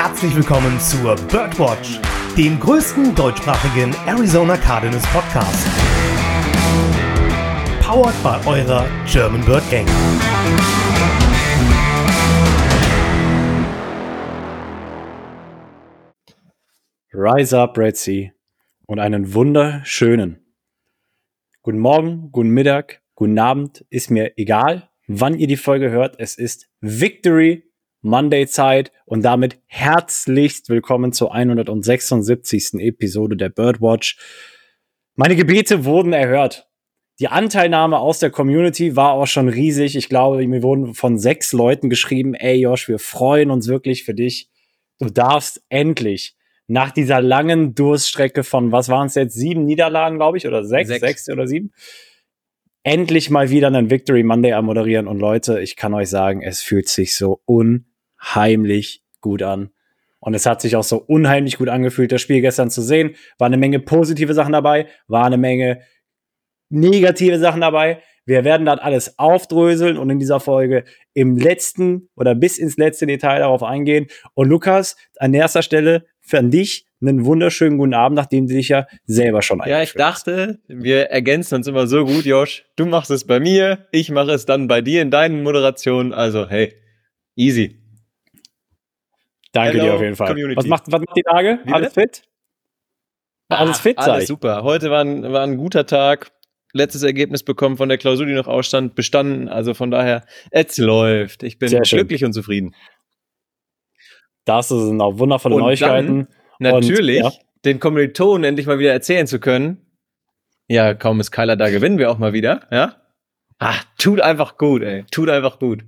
herzlich willkommen zur Birdwatch, dem größten deutschsprachigen Arizona Cardinals Podcast. Powered by eurer German Bird Gang. Rise up, Red Sea und einen wunderschönen guten Morgen, guten Mittag, guten Abend, ist mir egal, wann ihr die Folge hört. Es ist Victory Monday Zeit und damit herzlichst willkommen zur 176. Episode der Birdwatch. Meine Gebete wurden erhört. Die Anteilnahme aus der Community war auch schon riesig. Ich glaube, mir wurden von sechs Leuten geschrieben, ey Josh, wir freuen uns wirklich für dich. Du darfst endlich nach dieser langen Durststrecke von, was waren es jetzt, sieben Niederlagen, glaube ich, oder sechs, sechs, sechs oder sieben, endlich mal wieder einen Victory Monday moderieren. Und Leute, ich kann euch sagen, es fühlt sich so unheimlich gut an. Und es hat sich auch so unheimlich gut angefühlt, das Spiel gestern zu sehen. War eine Menge positive Sachen dabei, war eine Menge negative Sachen dabei. Wir werden das alles aufdröseln und in dieser Folge im letzten oder bis ins letzte Detail darauf eingehen. Und Lukas, an erster Stelle für dich einen wunderschönen guten Abend, nachdem du dich ja selber schon Ja, ich dachte, wir ergänzen uns immer so gut, Josh. Du machst es bei mir, ich mache es dann bei dir in deinen Moderationen. Also, hey, easy. Danke Hello, dir auf jeden Fall. Community. Was macht, was macht die Tage? Wie alles fit? Alles fit, Alles super. Heute war ein, war ein guter Tag. Letztes Ergebnis bekommen von der Klausur, die noch ausstand, bestanden. Also von daher, es läuft. Ich bin glücklich und zufrieden. Das sind auch wundervolle und Neuigkeiten. natürlich, und, ja. den Kommilitonen endlich mal wieder erzählen zu können. Ja, kaum ist Kyler da, gewinnen wir auch mal wieder, ja? Ach, tut einfach gut, ey. Tut einfach gut.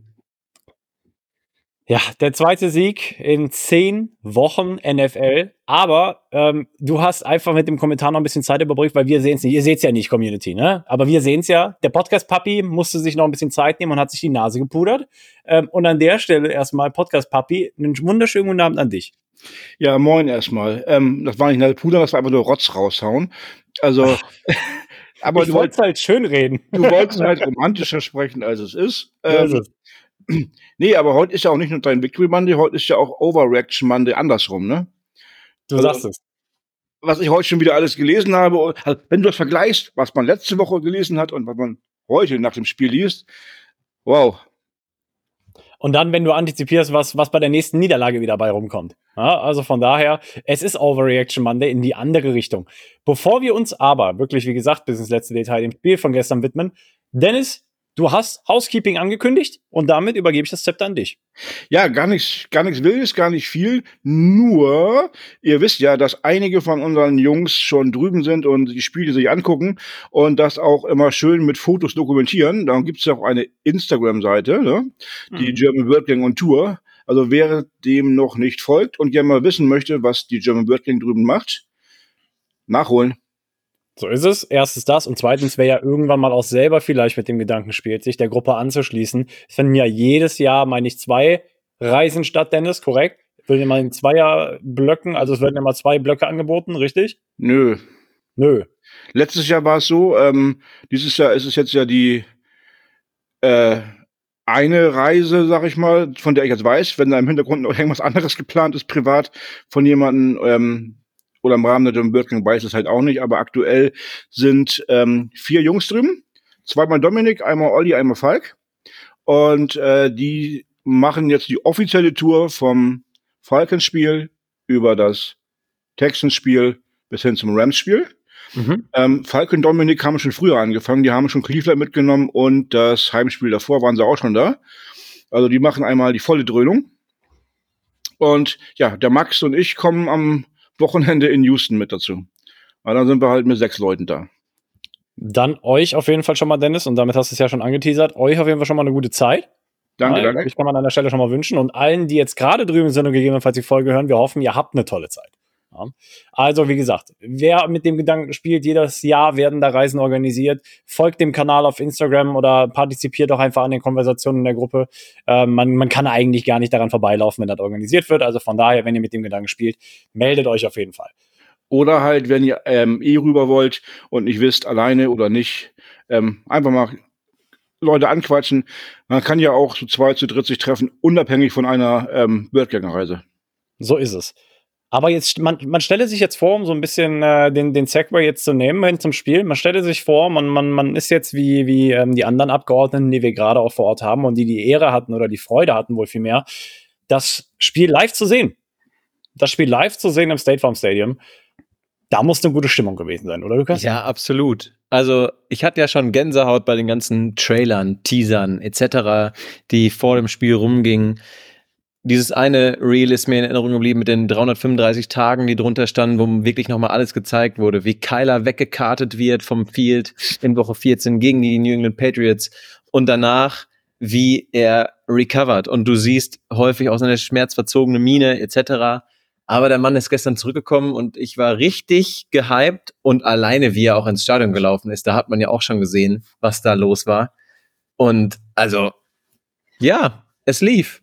Ja, der zweite Sieg in zehn Wochen NFL. Aber ähm, du hast einfach mit dem Kommentar noch ein bisschen Zeit überbrückt, weil wir sehen es nicht. Ihr seht es ja nicht, Community, ne? Aber wir sehen es ja. Der Podcast-Papi musste sich noch ein bisschen Zeit nehmen und hat sich die Nase gepudert. Ähm, und an der Stelle erstmal, Podcast-Papi, einen wunderschönen guten Abend an dich. Ja, moin erstmal. Ähm, das war nicht eine Puder, das war einfach nur Rotz raushauen. Also. aber ich du wolltest halt schön reden. Du wolltest halt romantischer sprechen, als es ist. Ähm, Nee, aber heute ist ja auch nicht nur dein Victory Monday, heute ist ja auch Overreaction Monday andersrum, ne? Du also, sagst es. Was ich heute schon wieder alles gelesen habe, also wenn du das vergleichst, was man letzte Woche gelesen hat und was man heute nach dem Spiel liest, wow. Und dann, wenn du antizipierst, was, was bei der nächsten Niederlage wieder bei rumkommt. Ja, also von daher, es ist Overreaction Monday in die andere Richtung. Bevor wir uns aber wirklich, wie gesagt, bis ins letzte Detail dem Spiel von gestern widmen, Dennis, Du hast Housekeeping angekündigt und damit übergebe ich das Zepter an dich. Ja, gar nichts, gar nichts Wildes, gar nicht viel. Nur, ihr wisst ja, dass einige von unseren Jungs schon drüben sind und die Spiele sich angucken und das auch immer schön mit Fotos dokumentieren. Darum gibt es ja auch eine Instagram-Seite, ne? die mhm. German World Gang on Tour. Also wer dem noch nicht folgt und gerne mal wissen möchte, was die German World Gang drüben macht, nachholen. So ist es. Erstens das. Und zweitens, wer ja irgendwann mal auch selber vielleicht mit dem Gedanken spielt, sich der Gruppe anzuschließen. Es finden ja jedes Jahr, meine ich, zwei Reisen statt, Dennis, korrekt? Werden immer in Zweierblöcken, also es werden immer zwei Blöcke angeboten, richtig? Nö. Nö. Letztes Jahr war es so, ähm, dieses Jahr ist es jetzt ja die äh, eine Reise, sag ich mal, von der ich jetzt weiß, wenn da im Hintergrund noch irgendwas anderes geplant ist, privat, von jemandem, ähm, oder im Rahmen der John Birkin weiß es halt auch nicht, aber aktuell sind ähm, vier Jungs drüben. Zweimal Dominik, einmal Olli, einmal Falk. Und äh, die machen jetzt die offizielle Tour vom Falkenspiel über das Texans-Spiel bis hin zum Rams-Spiel. Mhm. Ähm, Falk und Dominik haben schon früher angefangen, die haben schon Cleveland mitgenommen und das Heimspiel davor waren sie auch schon da. Also die machen einmal die volle Dröhnung. Und ja, der Max und ich kommen am Wochenende in Houston mit dazu. Aber dann sind wir halt mit sechs Leuten da. Dann euch auf jeden Fall schon mal, Dennis, und damit hast du es ja schon angeteasert, euch auf jeden Fall schon mal eine gute Zeit. Danke, danke. Ich kann man an der Stelle schon mal wünschen. Und allen, die jetzt gerade drüben sind und gegebenenfalls die Folge hören, wir hoffen, ihr habt eine tolle Zeit. Ja. Also, wie gesagt, wer mit dem Gedanken spielt, jedes Jahr werden da Reisen organisiert, folgt dem Kanal auf Instagram oder partizipiert auch einfach an den Konversationen in der Gruppe. Äh, man, man kann eigentlich gar nicht daran vorbeilaufen, wenn das organisiert wird. Also von daher, wenn ihr mit dem Gedanken spielt, meldet euch auf jeden Fall. Oder halt, wenn ihr ähm, eh rüber wollt und nicht wisst, alleine oder nicht, ähm, einfach mal Leute anquatschen. Man kann ja auch zu zweit, zu dritt sich treffen, unabhängig von einer ähm, Birdgängerreise. So ist es. Aber jetzt, man, man stelle sich jetzt vor, um so ein bisschen äh, den, den Segway jetzt zu nehmen hin zum Spiel, man stelle sich vor, man, man, man ist jetzt wie, wie ähm, die anderen Abgeordneten, die wir gerade auch vor Ort haben und die die Ehre hatten oder die Freude hatten, wohl viel mehr, das Spiel live zu sehen. Das Spiel live zu sehen im State Farm Stadium. Da muss eine gute Stimmung gewesen sein, oder Lukas? Ja, absolut. Also ich hatte ja schon Gänsehaut bei den ganzen Trailern, Teasern etc., die vor dem Spiel rumgingen dieses eine Reel ist mir in Erinnerung geblieben mit den 335 Tagen, die drunter standen, wo wirklich nochmal alles gezeigt wurde, wie Kyler weggekartet wird vom Field in Woche 14 gegen die New England Patriots und danach, wie er recovert. Und du siehst häufig auch seine schmerzverzogene Miene etc. Aber der Mann ist gestern zurückgekommen und ich war richtig gehypt und alleine, wie er auch ins Stadion gelaufen ist, da hat man ja auch schon gesehen, was da los war. Und also, ja, es lief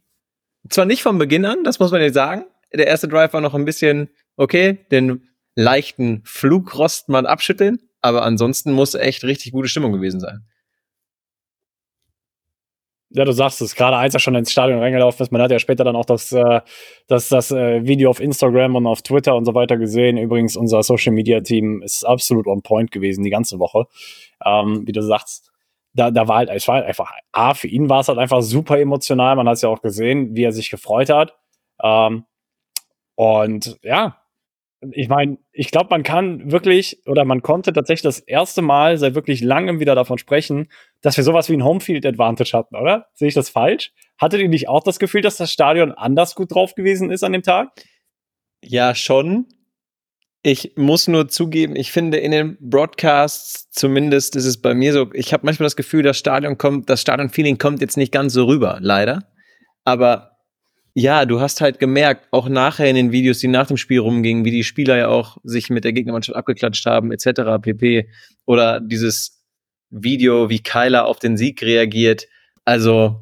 zwar nicht von Beginn an, das muss man jetzt sagen. Der erste Drive war noch ein bisschen, okay, den leichten Flugrost mal abschütteln, aber ansonsten muss echt richtig gute Stimmung gewesen sein. Ja, du sagst es, gerade als er schon ins Stadion reingelaufen ist, man hat ja später dann auch das, äh, das, das äh, Video auf Instagram und auf Twitter und so weiter gesehen. Übrigens, unser Social Media Team ist absolut on point gewesen die ganze Woche. Ähm, wie du sagst, da, da war halt, es war halt einfach, A, für ihn war es halt einfach super emotional. Man hat es ja auch gesehen, wie er sich gefreut hat. Ähm, und ja, ich meine, ich glaube, man kann wirklich oder man konnte tatsächlich das erste Mal seit wirklich langem wieder davon sprechen, dass wir sowas wie ein Homefield Advantage hatten, oder? Sehe ich das falsch? Hattet ihr nicht auch das Gefühl, dass das Stadion anders gut drauf gewesen ist an dem Tag? Ja, schon. Ich muss nur zugeben, ich finde in den Broadcasts, zumindest ist es bei mir so, ich habe manchmal das Gefühl, das Stadion kommt, das Stadion-Feeling kommt jetzt nicht ganz so rüber, leider. Aber ja, du hast halt gemerkt, auch nachher in den Videos, die nach dem Spiel rumgingen, wie die Spieler ja auch sich mit der Gegnermannschaft abgeklatscht haben, etc. pp. Oder dieses Video, wie Kyler auf den Sieg reagiert. Also,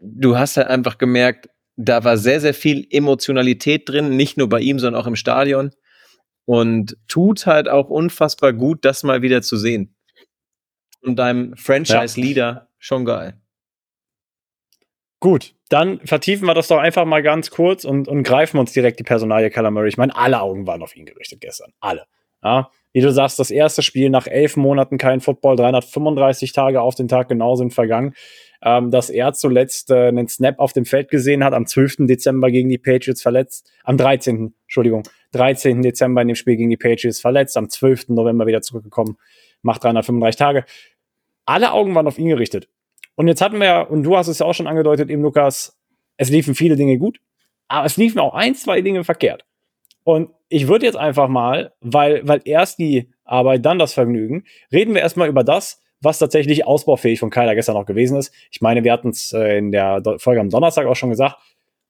du hast halt einfach gemerkt, da war sehr, sehr viel Emotionalität drin, nicht nur bei ihm, sondern auch im Stadion. Und tut halt auch unfassbar gut, das mal wieder zu sehen. Und deinem Franchise-Leader ja. schon geil. Gut, dann vertiefen wir das doch einfach mal ganz kurz und, und greifen uns direkt die Personalie Murray. Ich meine, alle Augen waren auf ihn gerichtet gestern. Alle. Ja, wie du sagst, das erste Spiel nach elf Monaten kein Football, 335 Tage auf den Tag genau sind vergangen ähm, dass er zuletzt äh, einen Snap auf dem Feld gesehen hat, am 12. Dezember gegen die Patriots verletzt, am 13. Entschuldigung, 13. Dezember in dem Spiel gegen die Patriots verletzt, am 12. November wieder zurückgekommen, macht 335 Tage. Alle Augen waren auf ihn gerichtet. Und jetzt hatten wir ja, und du hast es ja auch schon angedeutet, eben Lukas, es liefen viele Dinge gut, aber es liefen auch ein, zwei Dinge verkehrt. Und ich würde jetzt einfach mal, weil, weil erst die Arbeit, dann das Vergnügen, reden wir erstmal über das, was tatsächlich ausbaufähig von Kyler gestern noch gewesen ist. Ich meine, wir hatten es äh, in der Folge am Donnerstag auch schon gesagt.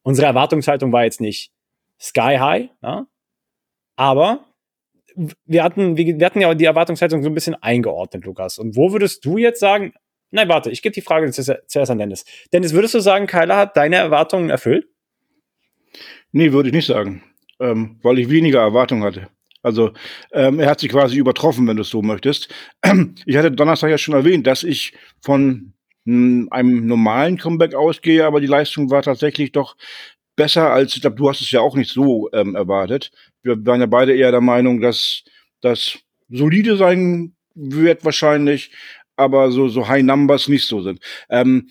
Unsere Erwartungshaltung war jetzt nicht sky high, ja? Aber wir hatten, wir hatten ja die Erwartungshaltung so ein bisschen eingeordnet, Lukas. Und wo würdest du jetzt sagen, nein, warte, ich gebe die Frage zuerst an Dennis. Dennis, würdest du sagen, Kyler hat deine Erwartungen erfüllt? Nee, würde ich nicht sagen, ähm, weil ich weniger Erwartungen hatte. Also ähm, er hat sich quasi übertroffen, wenn du es so möchtest. Ich hatte Donnerstag ja schon erwähnt, dass ich von einem normalen Comeback ausgehe, aber die Leistung war tatsächlich doch besser als, ich glaube, du hast es ja auch nicht so ähm, erwartet. Wir waren ja beide eher der Meinung, dass das solide sein wird wahrscheinlich, aber so, so High Numbers nicht so sind. Ähm,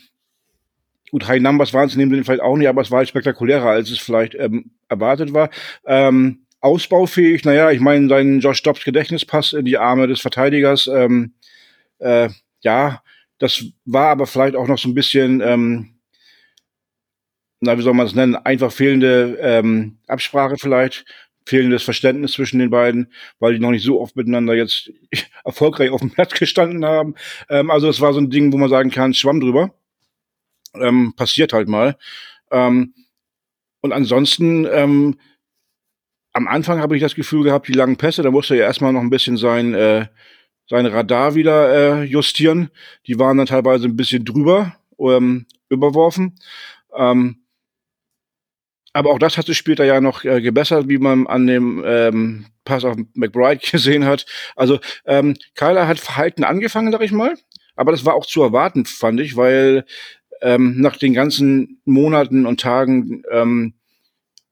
gut, High Numbers waren es in dem Sinne vielleicht auch nicht, aber es war halt spektakulärer, als es vielleicht ähm, erwartet war. Ähm, ausbaufähig. Naja, ich meine, sein Josh Dobbs Gedächtnispass in die Arme des Verteidigers, ähm, äh, ja, das war aber vielleicht auch noch so ein bisschen, ähm, na, wie soll man es nennen, einfach fehlende ähm, Absprache vielleicht, fehlendes Verständnis zwischen den beiden, weil die noch nicht so oft miteinander jetzt erfolgreich auf dem Platz gestanden haben. Ähm, also es war so ein Ding, wo man sagen kann, schwamm drüber. Ähm, passiert halt mal. Ähm, und ansonsten, ähm, am Anfang habe ich das Gefühl gehabt, die langen Pässe, da musste er ja erstmal noch ein bisschen sein, äh, sein Radar wieder äh, justieren. Die waren dann teilweise ein bisschen drüber, ähm, überworfen. Ähm, aber auch das hat sich später ja noch äh, gebessert, wie man an dem ähm, Pass auf McBride gesehen hat. Also ähm, Kyler hat Verhalten angefangen, sag ich mal. Aber das war auch zu erwarten, fand ich, weil ähm, nach den ganzen Monaten und Tagen ähm,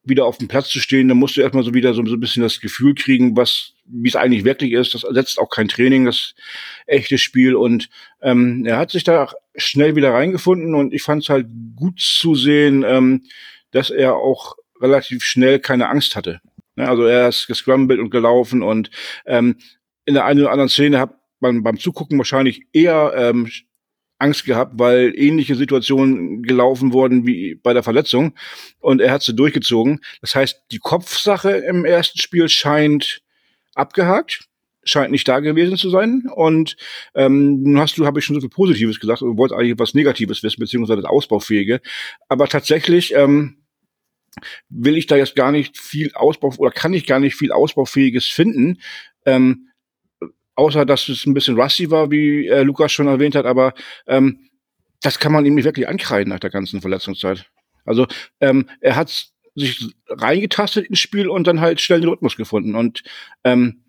wieder auf dem Platz zu stehen, dann musst du erstmal so wieder so, so ein bisschen das Gefühl kriegen, was, wie es eigentlich wirklich ist. Das ersetzt auch kein Training, das echte Spiel. Und ähm, er hat sich da schnell wieder reingefunden und ich fand es halt gut zu sehen, ähm, dass er auch relativ schnell keine Angst hatte. Ne, also er ist gescrambled und gelaufen und ähm, in der einen oder anderen Szene hat man beim Zugucken wahrscheinlich eher ähm, Angst gehabt, weil ähnliche Situationen gelaufen wurden wie bei der Verletzung und er hat sie durchgezogen. Das heißt, die Kopfsache im ersten Spiel scheint abgehakt, scheint nicht da gewesen zu sein und ähm, nun hast du, habe ich schon so viel Positives gesagt und wollte eigentlich was Negatives wissen beziehungsweise das Ausbaufähige, aber tatsächlich ähm, will ich da jetzt gar nicht viel Ausbau oder kann ich gar nicht viel Ausbaufähiges finden. Ähm, außer dass es ein bisschen rusty war, wie äh, Lukas schon erwähnt hat, aber ähm, das kann man ihm nicht wirklich ankreiden nach der ganzen Verletzungszeit. Also ähm, er hat sich reingetastet ins Spiel und dann halt schnell den Rhythmus gefunden. Und ähm,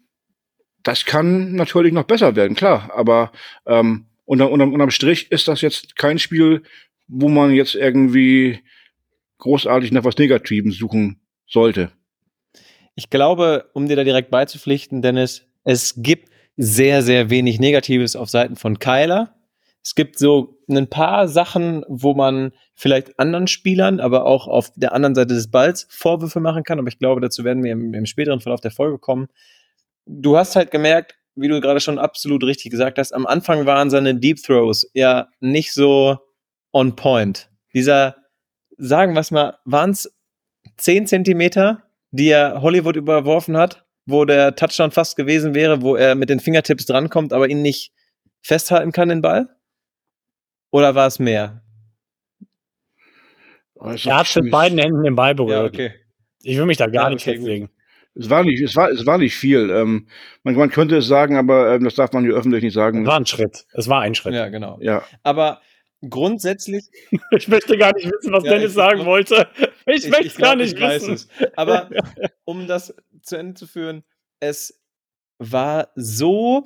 das kann natürlich noch besser werden, klar. Aber ähm, unterm, unterm, unterm Strich ist das jetzt kein Spiel, wo man jetzt irgendwie großartig nach was Negativem suchen sollte. Ich glaube, um dir da direkt beizupflichten, Dennis, es gibt sehr, sehr wenig Negatives auf Seiten von Kyler. Es gibt so ein paar Sachen, wo man vielleicht anderen Spielern, aber auch auf der anderen Seite des Balls Vorwürfe machen kann. Aber ich glaube, dazu werden wir im, im späteren Verlauf der Folge kommen. Du hast halt gemerkt, wie du gerade schon absolut richtig gesagt hast, am Anfang waren seine Deep Throws ja nicht so on point. Dieser, sagen wir es mal, waren es 10 Zentimeter, die er Hollywood überworfen hat wo der Touchdown fast gewesen wäre, wo er mit den Fingertips drankommt, aber ihn nicht festhalten kann, den Ball? Oder war es mehr? Oh, er hat mit beiden Händen den Ball berührt. Ja, okay. Ich will mich da gar ja, nicht festlegen. Es war nicht, es war, es war nicht viel. Ähm, man, man könnte es sagen, aber ähm, das darf man hier öffentlich nicht sagen. Es war ein Schritt. Es war ein Schritt. Ja, genau. Ja. Aber grundsätzlich. ich möchte gar nicht wissen, was ja, Dennis ich, sagen wollte. Ich, ich möchte ich gar nicht wissen. Es. Aber um das zu Ende zu führen, es war so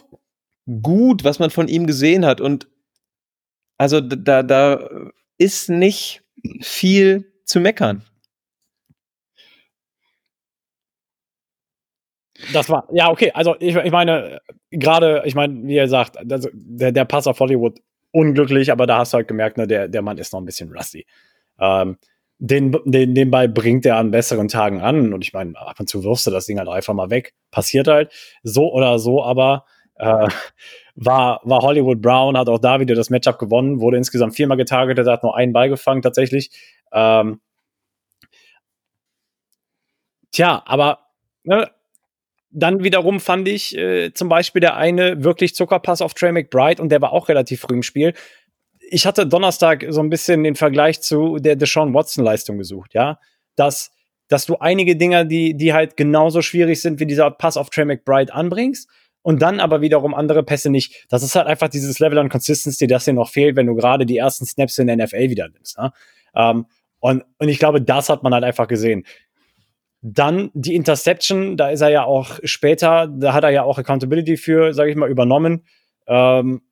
gut, was man von ihm gesehen hat. Und also da, da ist nicht viel zu meckern. Das war, ja, okay, also ich, ich meine, gerade, ich meine, wie er sagt, also der, der Pass auf Hollywood unglücklich, aber da hast du halt gemerkt, ne, der, der Mann ist noch ein bisschen rusty. Ähm, den, den, den Ball bringt er an besseren Tagen an. Und ich meine, ab und zu wirfst du das Ding halt einfach mal weg. Passiert halt so oder so, aber äh, war, war Hollywood Brown, hat auch da wieder das Matchup gewonnen, wurde insgesamt viermal getargetet, hat nur einen Ball gefangen tatsächlich. Ähm, tja, aber ne, dann wiederum fand ich äh, zum Beispiel der eine wirklich Zuckerpass auf Trey McBride und der war auch relativ früh im Spiel ich hatte Donnerstag so ein bisschen den Vergleich zu der Deshaun Watson-Leistung gesucht, ja. Dass, dass du einige Dinger, die, die halt genauso schwierig sind wie dieser Pass auf Trey McBride anbringst und dann aber wiederum andere Pässe nicht. Das ist halt einfach dieses Level an Consistency, das dir noch fehlt, wenn du gerade die ersten Snaps in der NFL wieder nimmst. Ne? Ähm, und, und ich glaube, das hat man halt einfach gesehen. Dann die Interception, da ist er ja auch später, da hat er ja auch Accountability für, sage ich mal, übernommen. Ähm,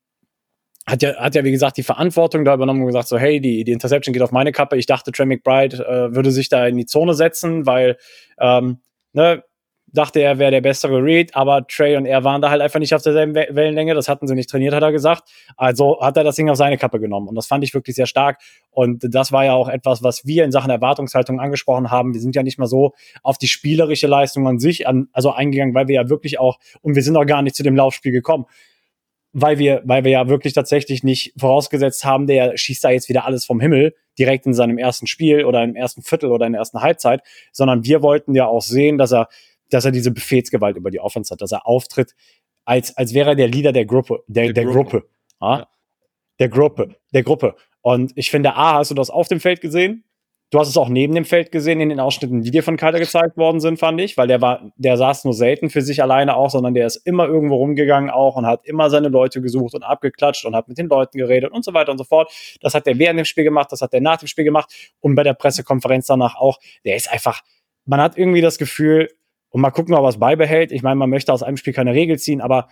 hat ja, hat ja, wie gesagt, die Verantwortung da übernommen und gesagt, so, hey, die, die Interception geht auf meine Kappe. Ich dachte, Trey McBride äh, würde sich da in die Zone setzen, weil, ähm, ne, dachte er wäre der bessere Read, aber Trey und er waren da halt einfach nicht auf derselben Wellenlänge. Das hatten sie nicht trainiert, hat er gesagt. Also hat er das Ding auf seine Kappe genommen. Und das fand ich wirklich sehr stark. Und das war ja auch etwas, was wir in Sachen Erwartungshaltung angesprochen haben. Wir sind ja nicht mal so auf die spielerische Leistung an sich an, also eingegangen, weil wir ja wirklich auch, und wir sind auch gar nicht zu dem Laufspiel gekommen weil wir, weil wir ja wirklich tatsächlich nicht vorausgesetzt haben, der schießt da jetzt wieder alles vom Himmel direkt in seinem ersten Spiel oder im ersten Viertel oder in der ersten Halbzeit, sondern wir wollten ja auch sehen, dass er, dass er diese Befehlsgewalt über die Offense hat, dass er auftritt, als, als wäre er der Leader der Gruppe, der, der, der Gruppe. Gruppe. Ja? Der Gruppe, der Gruppe. Und ich finde, A, hast du das auf dem Feld gesehen? Du hast es auch neben dem Feld gesehen in den Ausschnitten, die dir von Kalter gezeigt worden sind, fand ich, weil der war, der saß nur selten für sich alleine auch, sondern der ist immer irgendwo rumgegangen auch und hat immer seine Leute gesucht und abgeklatscht und hat mit den Leuten geredet und so weiter und so fort. Das hat der während dem Spiel gemacht, das hat der nach dem Spiel gemacht und bei der Pressekonferenz danach auch. Der ist einfach, man hat irgendwie das Gefühl, und mal gucken, ob er es beibehält. Ich meine, man möchte aus einem Spiel keine Regel ziehen, aber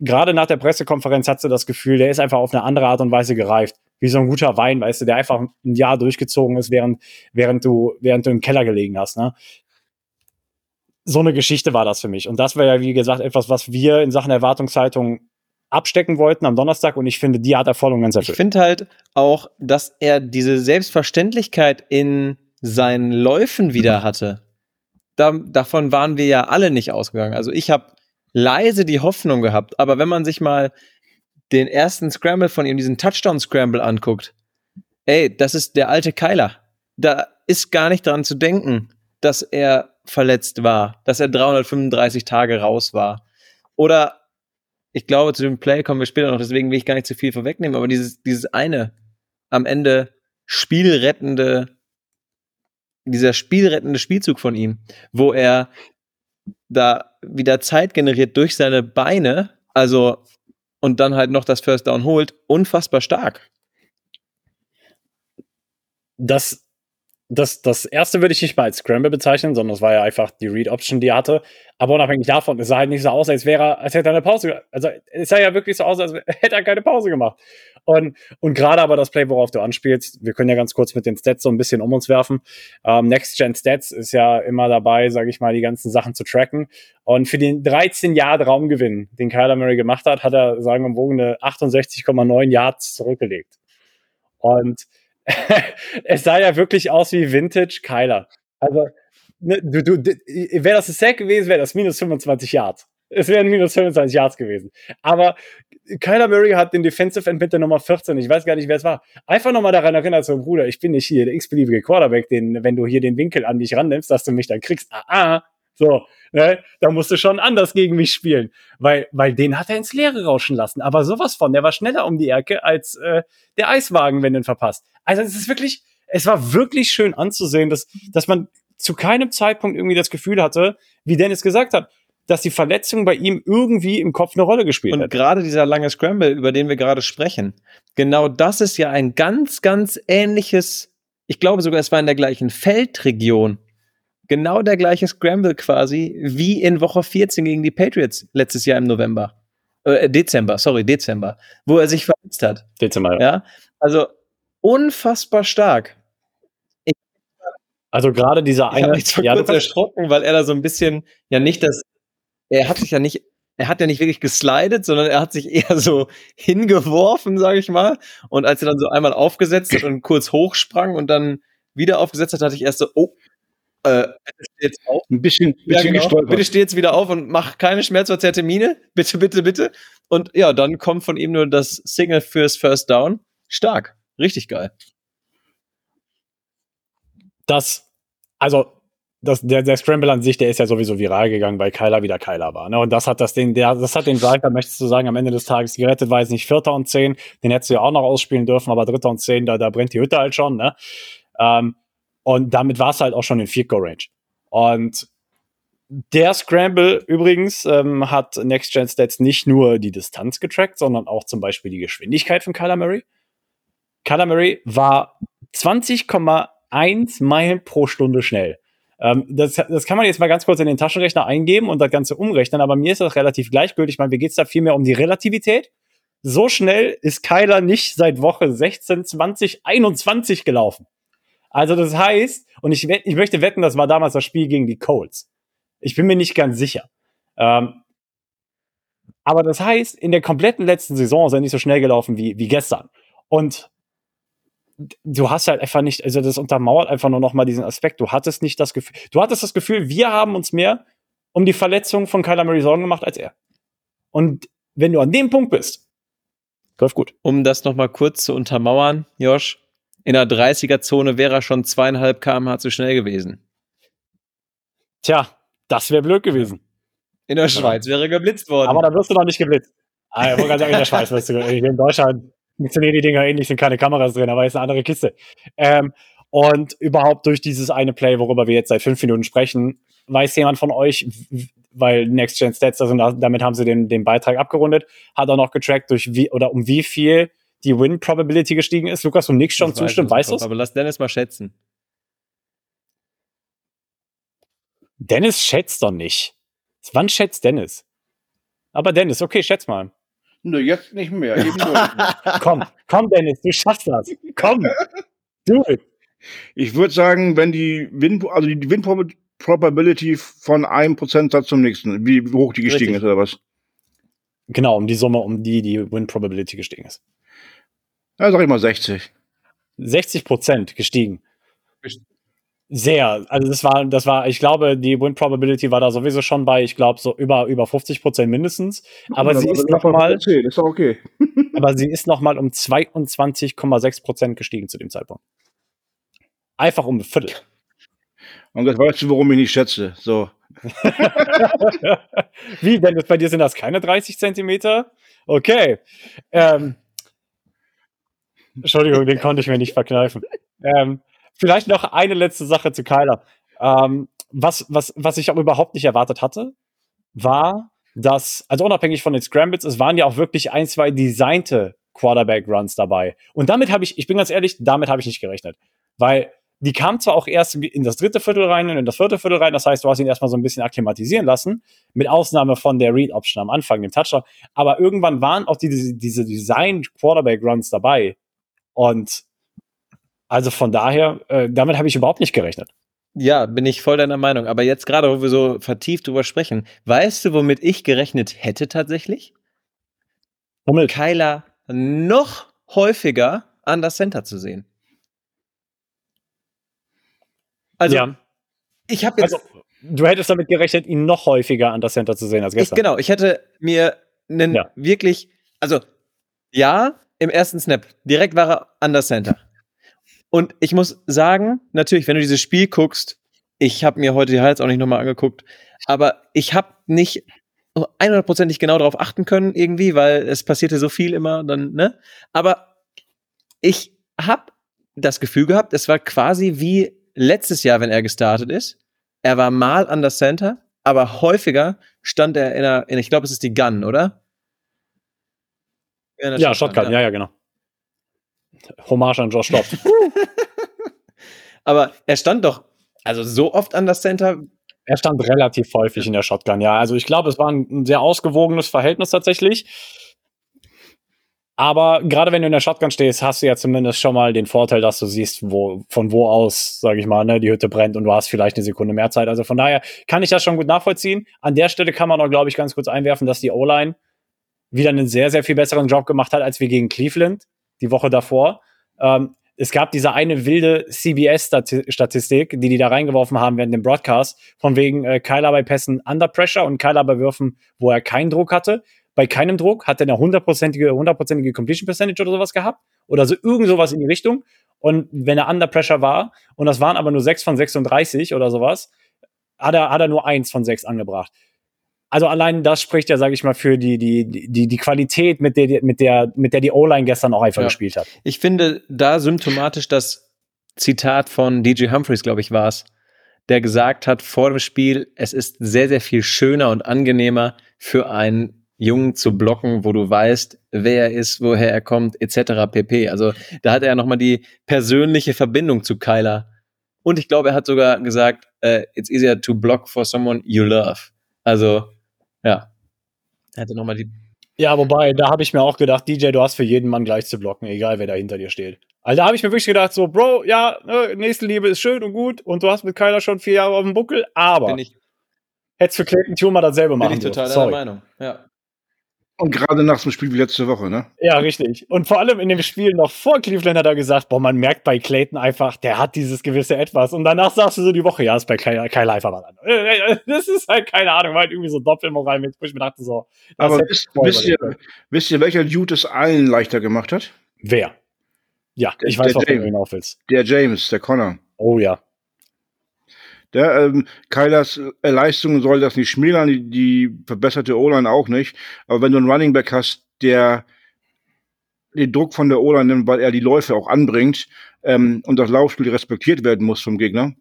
gerade nach der Pressekonferenz hat sie das Gefühl, der ist einfach auf eine andere Art und Weise gereift. wie so ein guter Wein, weißt du, der einfach ein Jahr durchgezogen ist, während, während du, während du im Keller gelegen hast, ne? So eine Geschichte war das für mich. Und das war ja, wie gesagt, etwas, was wir in Sachen Erwartungshaltung abstecken wollten am Donnerstag und ich finde, die hat er voll und ganz erfüllt. Ich finde halt auch, dass er diese Selbstverständlichkeit in seinen Läufen wieder hatte. Da, davon waren wir ja alle nicht ausgegangen. Also ich habe leise die Hoffnung gehabt, aber wenn man sich mal den ersten Scramble von ihm, diesen Touchdown-Scramble anguckt, ey, das ist der alte Keiler. Da ist gar nicht dran zu denken, dass er verletzt war, dass er 335 Tage raus war. Oder ich glaube, zu dem Play kommen wir später noch, deswegen will ich gar nicht zu viel vorwegnehmen, aber dieses, dieses eine am Ende spielrettende, dieser spielrettende Spielzug von ihm, wo er da wieder Zeit generiert durch seine Beine, also und dann halt noch das First Down holt, unfassbar stark. Das, das, das erste würde ich nicht mal als Scramble bezeichnen, sondern es war ja einfach die Read-Option, die er hatte. Aber unabhängig davon, es sah halt nicht so aus, als wäre er, als hätte er eine Pause. Also es sah ja wirklich so aus, als hätte er keine Pause gemacht. Und, und gerade aber das Play, worauf du anspielst, wir können ja ganz kurz mit den Stats so ein bisschen um uns werfen. Ähm, Next Gen Stats ist ja immer dabei, sage ich mal, die ganzen Sachen zu tracken. Und für den 13 Yard Raumgewinn, den Kyler Murray gemacht hat, hat er, sagen wir mal, 68,9 Yards zurückgelegt. Und es sah ja wirklich aus wie Vintage Kyler. Also, ne, du, du, wäre das ein Sack gewesen, wäre das minus 25 Yards. Es wären minus 25 Yards gewesen. Aber Kyler Murray hat den Defensive End mit der Nummer 14, ich weiß gar nicht, wer es war, einfach nochmal daran erinnert, so Bruder, ich bin nicht hier der x-beliebige Quarterback, den, wenn du hier den Winkel an mich rannimmst, dass du mich dann kriegst. Ah, ah, so, ne, da musst du schon anders gegen mich spielen. Weil, weil den hat er ins Leere rauschen lassen. Aber sowas von, der war schneller um die Ecke als äh, der Eiswagen, wenn ihn verpasst. Also es ist wirklich, es war wirklich schön anzusehen, dass, dass man zu keinem Zeitpunkt irgendwie das Gefühl hatte, wie Dennis gesagt hat, dass die Verletzung bei ihm irgendwie im Kopf eine Rolle gespielt Und hat. gerade dieser lange Scramble, über den wir gerade sprechen, genau das ist ja ein ganz, ganz ähnliches, ich glaube sogar, es war in der gleichen Feldregion, genau der gleiche Scramble quasi, wie in Woche 14 gegen die Patriots letztes Jahr im November. Äh, Dezember, sorry, Dezember, wo er sich verletzt hat. Dezember. Ja, also unfassbar stark. Also gerade dieser Ich habe eine. mich zwar Ja, kurz erschrocken, weil er da so ein bisschen, ja nicht das, er hat sich ja nicht, er hat ja nicht wirklich geslidet, sondern er hat sich eher so hingeworfen, sage ich mal. Und als er dann so einmal aufgesetzt hat und kurz hochsprang und dann wieder aufgesetzt hat, hatte ich erst so, oh, äh, bitte steh jetzt auf. Ein bisschen, bisschen Ja, genau. gestolpert. Bitte steh jetzt wieder auf und mach keine schmerzverzerrte Miene. Bitte, bitte, bitte. Und ja, dann kommt von ihm nur das Signal fürs First Down. Stark. Richtig geil. das, also das, der, der Scramble an sich, der ist ja sowieso viral gegangen, weil Kyler wieder Kyler war. Ne? Und das hat das Ding, der, das hat den Drive, da möchtest du sagen, am Ende des Tages gerettet, war jetzt nicht Vierter und Zehn, den hättest du ja auch noch ausspielen dürfen, aber Dritter und Zehn, da, da brennt die Hütte halt schon. Ne? Ähm, und damit war es halt auch schon in Field Goal Range. Und der Scramble übrigens ähm, hat Next Gen Stats nicht nur die Distanz getrackt, sondern auch zum Beispiel die Geschwindigkeit von Kyler Murray. Kyler Murray war 20,1 Meilen pro Stunde schnell. Ähm, das, das kann man jetzt mal ganz kurz in den Taschenrechner eingeben und das Ganze umrechnen, aber mir ist das relativ gleichgültig. Ich meine, mir geht es da viel mehr um die Relativität. So schnell ist Kyler nicht seit Woche 16, 20, 21 gelaufen. Also das heißt, und ich, ich möchte wetten, das war damals das Spiel gegen die Colts. Ich bin mir nicht ganz sicher. Ähm, aber das heißt, in der kompletten letzten Saison ist er nicht so schnell gelaufen wie, wie gestern. Und du hast halt einfach nicht, also das untermauert einfach nur noch mal diesen Aspekt. Du hattest nicht das Gefühl, du hattest das Gefühl, wir haben uns mehr um die Verletzung von Kyler Murray Sorgen gemacht als er. Und wenn du an dem Punkt bist, läuft gut. Um das nochmal kurz zu untermauern, Josh, in der 30er-Zone wäre er schon zweieinhalb kmh zu schnell gewesen. Tja, das wäre blöd gewesen. In der Schweiz wäre er geblitzt worden. Aber da wirst du noch nicht geblitzt. Ah, ich wollte gerade sagen, in der Schweiz wirst du, hier in Deutschland funktionieren die Dinger ähnlich, sind keine Kameras drin, aber ist eine andere Kiste. Ähm, und überhaupt durch dieses eine Play, worüber wir jetzt seit fünf Minuten sprechen, weiß jemand von euch, weil Next Gen Stats, also da- damit haben sie den, den Beitrag abgerundet, hat auch noch getrackt, durch wie oder um wie viel die Win Probability gestiegen ist. Lukas, du nix schon zustimmt, weißt du Aber lass Dennis mal schätzen. Dennis schätzt doch nicht. Wann schätzt Dennis? Aber Dennis, okay, schätz mal. Nö, jetzt nicht mehr. Komm, komm, Dennis, du schaffst das. Komm, do it. ich würde sagen, wenn die Win, also die Win Probability von einem Prozentsatz zum nächsten, wie hoch die gestiegen Richtig. ist oder was? Genau, um die Summe, um die die Win Probability gestiegen ist. Ja, sag ich mal 60. 60 Prozent gestiegen. Gest- Sehr. Also das war, das war, ich glaube, die Win Probability war da sowieso schon bei, ich glaube, so über, über 50 Prozent mindestens. Aber Ja, sie ist noch noch mal, Okay, das ist okay. aber sie ist noch mal um 22,6 Prozent gestiegen zu dem Zeitpunkt. Einfach um ein Viertel. Und jetzt weißt du, warum ich nicht schätze. So. Wie, denn bei dir sind das keine 30 Zentimeter? Okay. Ähm, Entschuldigung, den konnte ich mir nicht verkneifen. Ähm, vielleicht noch eine letzte Sache zu Kyler. Ähm, was, was, was ich auch überhaupt nicht erwartet hatte, war, dass, also unabhängig von den Scrambles, es waren ja auch wirklich ein, zwei designte Quarterback-Runs dabei. Und damit habe ich, ich bin ganz ehrlich, damit habe ich nicht gerechnet. Weil die kamen zwar auch erst in das dritte Viertel rein und in das vierte Viertel rein, das heißt, du hast ihn erstmal so ein bisschen akklimatisieren lassen, mit Ausnahme von der Read-Option am Anfang, dem Touchdown. Aber irgendwann waren auch diese, diese Design-Quarterback-Runs dabei. Und also von daher, äh, damit habe ich überhaupt nicht gerechnet. Ja, bin ich voll deiner Meinung. Aber jetzt gerade, wo wir so vertieft drüber sprechen, weißt du, womit ich gerechnet hätte tatsächlich? Hummel, Kyler noch häufiger an das Center zu sehen. Also, ja. ich habe jetzt Also, du hättest damit gerechnet, ihn noch häufiger an das Center zu sehen als Ich, gestern. genau, ich hätte mir einen Ja. wirklich, also ja, im ersten Snap, direkt war er an der Center. Und ich muss sagen, natürlich, wenn du dieses Spiel guckst, ich habe mir heute die Highlights auch nicht nochmal angeguckt, aber ich habe nicht 100%ig genau darauf achten können irgendwie, weil es passierte so viel immer dann, ne? Aber ich habe das Gefühl gehabt, es war quasi wie letztes Jahr, wenn er gestartet ist. Er war mal an der Center, aber häufiger stand er in einer, in, ich glaube, es ist die Gun, oder? Der Ja, Shotgun, ja, ja, genau. Hommage an Josh Dobbs. Aber er stand doch, also so oft an der Center. er stand relativ häufig in der Shotgun, ja. Also ich glaube, es war ein ein sehr ausgewogenes Verhältnis tatsächlich. Aber gerade wenn du in der Shotgun stehst, hast du ja zumindest schon mal den Vorteil, dass du siehst, wo, von wo aus, sage ich mal, ne, die Hütte brennt und du hast vielleicht eine Sekunde mehr Zeit. Also von daher kann ich das schon gut nachvollziehen. An der Stelle kann man auch, glaube ich, ganz kurz einwerfen, dass die O-Line wieder einen sehr, sehr viel besseren Job gemacht hat, als wir gegen Cleveland die Woche davor. Ähm, es gab diese eine wilde CBS-Statistik, die die da reingeworfen haben während dem Broadcast, von wegen äh, Kyler bei Pässen under pressure und Kyler bei Würfen, wo er keinen Druck hatte. Bei keinem Druck hat er eine hundertprozentige, hundertprozentige Completion Percentage oder sowas gehabt. Oder so irgend sowas in die Richtung. Und wenn er under pressure war, und das waren aber nur 6 von 36 oder sowas, hat er, hat er nur eins von sechs angebracht. Also allein das spricht ja, sage ich mal, für die, die, die, die Qualität, mit der, mit der, mit der die O-Line gestern auch einfach Ja. gespielt hat. Ich finde da symptomatisch das Zitat von DJ Humphreys, glaube ich, war es, der gesagt hat vor dem Spiel, es ist sehr, sehr viel schöner und angenehmer für einen Jungen zu blocken, wo du weißt, wer er ist, woher er kommt, etc. pp. Also da hat er ja nochmal die persönliche Verbindung zu Kyler. Und ich glaube, er hat sogar gesagt, äh, it's easier to block for someone you love. Also, ja. Er hatte nochmal die Ja, wobei, da habe ich mir auch gedacht, DJ, du hast für jeden Mann gleich zu blocken, egal wer da hinter dir steht. Also da habe ich mir wirklich gedacht, so, Bro, ja, ne, Nächstenliebe ist schön und gut und du hast mit Kyler schon vier Jahre auf dem Buckel, aber bin ich, hättest für Clayton Tumor dasselbe bin machen ich total dürfen. deiner. Meinung. Ja. Und gerade nach so einem Spiel wie letzte Woche, ne? Ja, richtig. Und vor allem in dem Spiel noch vor Cleveland hat er gesagt, boah, man merkt bei Clayton einfach, der hat dieses gewisse Etwas. Und danach sagst du so die Woche, ja, ist bei Kyler, Kyler einfach was anderes. Das ist halt keine Ahnung, halt irgendwie so Doppelmoral mit, wo ich mir dachte so. Aber wisst, wisst, ihr, wisst ihr, welcher Dude es allen leichter gemacht hat? Wer? Ja, Der- ich weiß, was du hinauf willst. Der James, der Connor. Oh ja. Der, ähm, Kylers äh, Leistung soll das nicht schmälern, die, die verbesserte O-Line auch nicht. Aber wenn du einen Running Back hast, der den Druck von der O-Line nimmt, weil er die Läufe auch anbringt ähm, und das Laufspiel respektiert werden muss vom Gegner,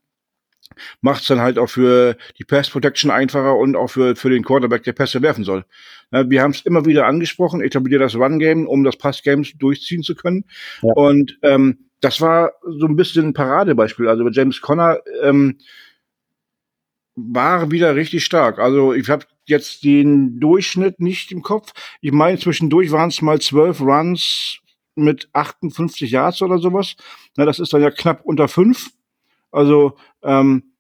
macht es dann halt auch für die Pass Protection einfacher und auch für, für den Quarterback, der Pässe werfen soll. Ja, wir haben es immer wieder angesprochen, etabliert das Run-Game, um das Pass-Game durchziehen zu können. Ja. Und ähm, das war so ein bisschen ein Paradebeispiel. Also bei James Conner ähm, war wieder richtig stark. Also ich habe jetzt den Durchschnitt nicht im Kopf. Ich meine, zwischendurch waren es mal zwölf Runs mit 58 Yards oder sowas. Na, das ist dann ja knapp unter fünf. Also, ähm,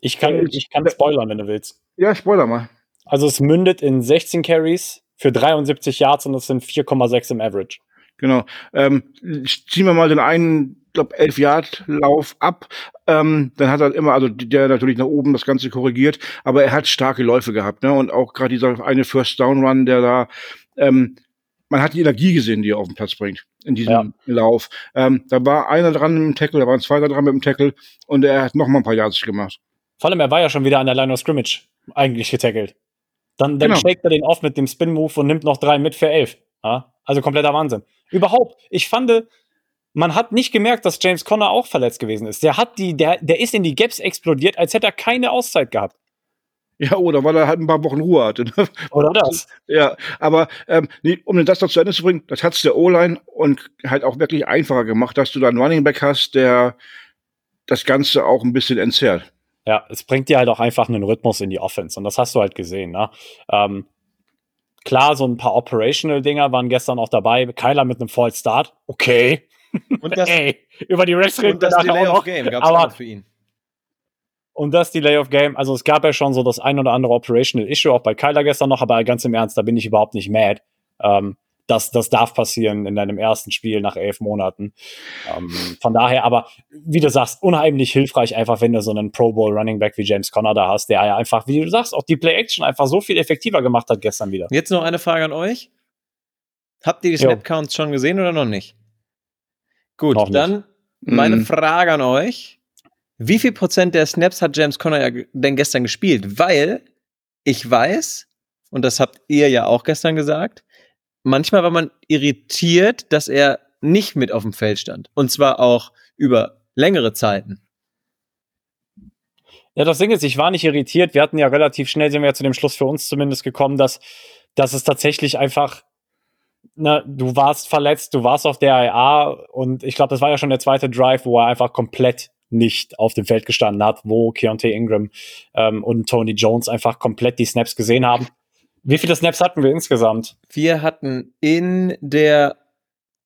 Ich kann, ich kann spoilern, wenn du willst. ja, Spoiler mal. Also es mündet in 16 Carries für 73 Yards und das sind 4,6 im Average. Genau. Ähm, ziehen wir mal den einen, glaub, 11 Yard Lauf ab. Ähm, dann hat er immer, also der natürlich nach oben das Ganze korrigiert, aber er hat starke Läufe gehabt, ne? Und auch gerade dieser eine First Down Run, der da, ähm, man hat die Energie gesehen, die er auf den Platz bringt in diesem Ja. Lauf. Ähm, da war einer dran mit dem Tackle, da waren zwei dran mit dem Tackle und er hat noch mal ein paar Yards gemacht. Vor allem, er war ja schon wieder an der Line of Scrimmage eigentlich getackelt. Dann, dann Genau. er den off mit dem Spin-Move und nimmt noch drei mit für elf. Ja? Also kompletter Wahnsinn. Überhaupt, ich fand, man hat nicht gemerkt, dass James Conner auch verletzt gewesen ist. Der hat die, der, der ist in die Gaps explodiert, als hätte er keine Auszeit gehabt. Ja, oder weil er halt ein paar Wochen Ruhe hatte. ne? Oder das? Ja, aber ähm, nee, um das noch zu Ende zu bringen, das hat's der O-Line und halt auch wirklich einfacher gemacht, dass du da einen Running Back hast, der das Ganze auch ein bisschen entzerrt. Ja, es bringt dir halt auch einfach einen Rhythmus in die Offense und das hast du halt gesehen. Ne? Ähm, klar, so ein paar Operational-Dinger waren gestern auch dabei. Kyler mit einem False Start. Okay. Und das, Ey, über die Refs reden und das Delay auch of noch. Game gab es für ihn. Und das Delay of Game, also es gab ja schon so das ein oder andere Operational Issue, auch bei Kyler gestern noch, aber ganz im Ernst, da bin ich überhaupt nicht mad. Ähm, das, das darf passieren in deinem ersten Spiel nach elf Monaten. Ähm, von daher, aber wie du sagst, unheimlich hilfreich einfach, wenn du so einen Pro Bowl Running Back wie James Conner da hast, der ja einfach, wie du sagst, auch die Play Action einfach so viel effektiver gemacht hat gestern wieder. Jetzt noch eine Frage an euch. Habt ihr die Jo. Snap-Counts schon gesehen oder noch nicht? Gut, Noch nicht. dann meine Mhm. Frage an euch. Wie viel Prozent der Snaps hat James Conner denn gestern gespielt? Weil ich weiß, und das habt ihr ja auch gestern gesagt, manchmal war man irritiert, dass er nicht mit auf dem Feld stand. Und zwar auch über längere Zeiten. Ja, das Ding ist, ich war nicht irritiert. Wir hatten ja relativ schnell, sind wir ja zu dem Schluss für uns zumindest gekommen, dass, dass es tatsächlich einfach, na, du warst verletzt, du warst auf der IA und ich glaube, das war ja schon der zweite Drive, wo er einfach komplett nicht auf dem Feld gestanden hat, wo Keontae Ingram ähm, und Tony Jones einfach komplett die Snaps gesehen haben. Wie viele Snaps hatten wir insgesamt? Wir hatten in der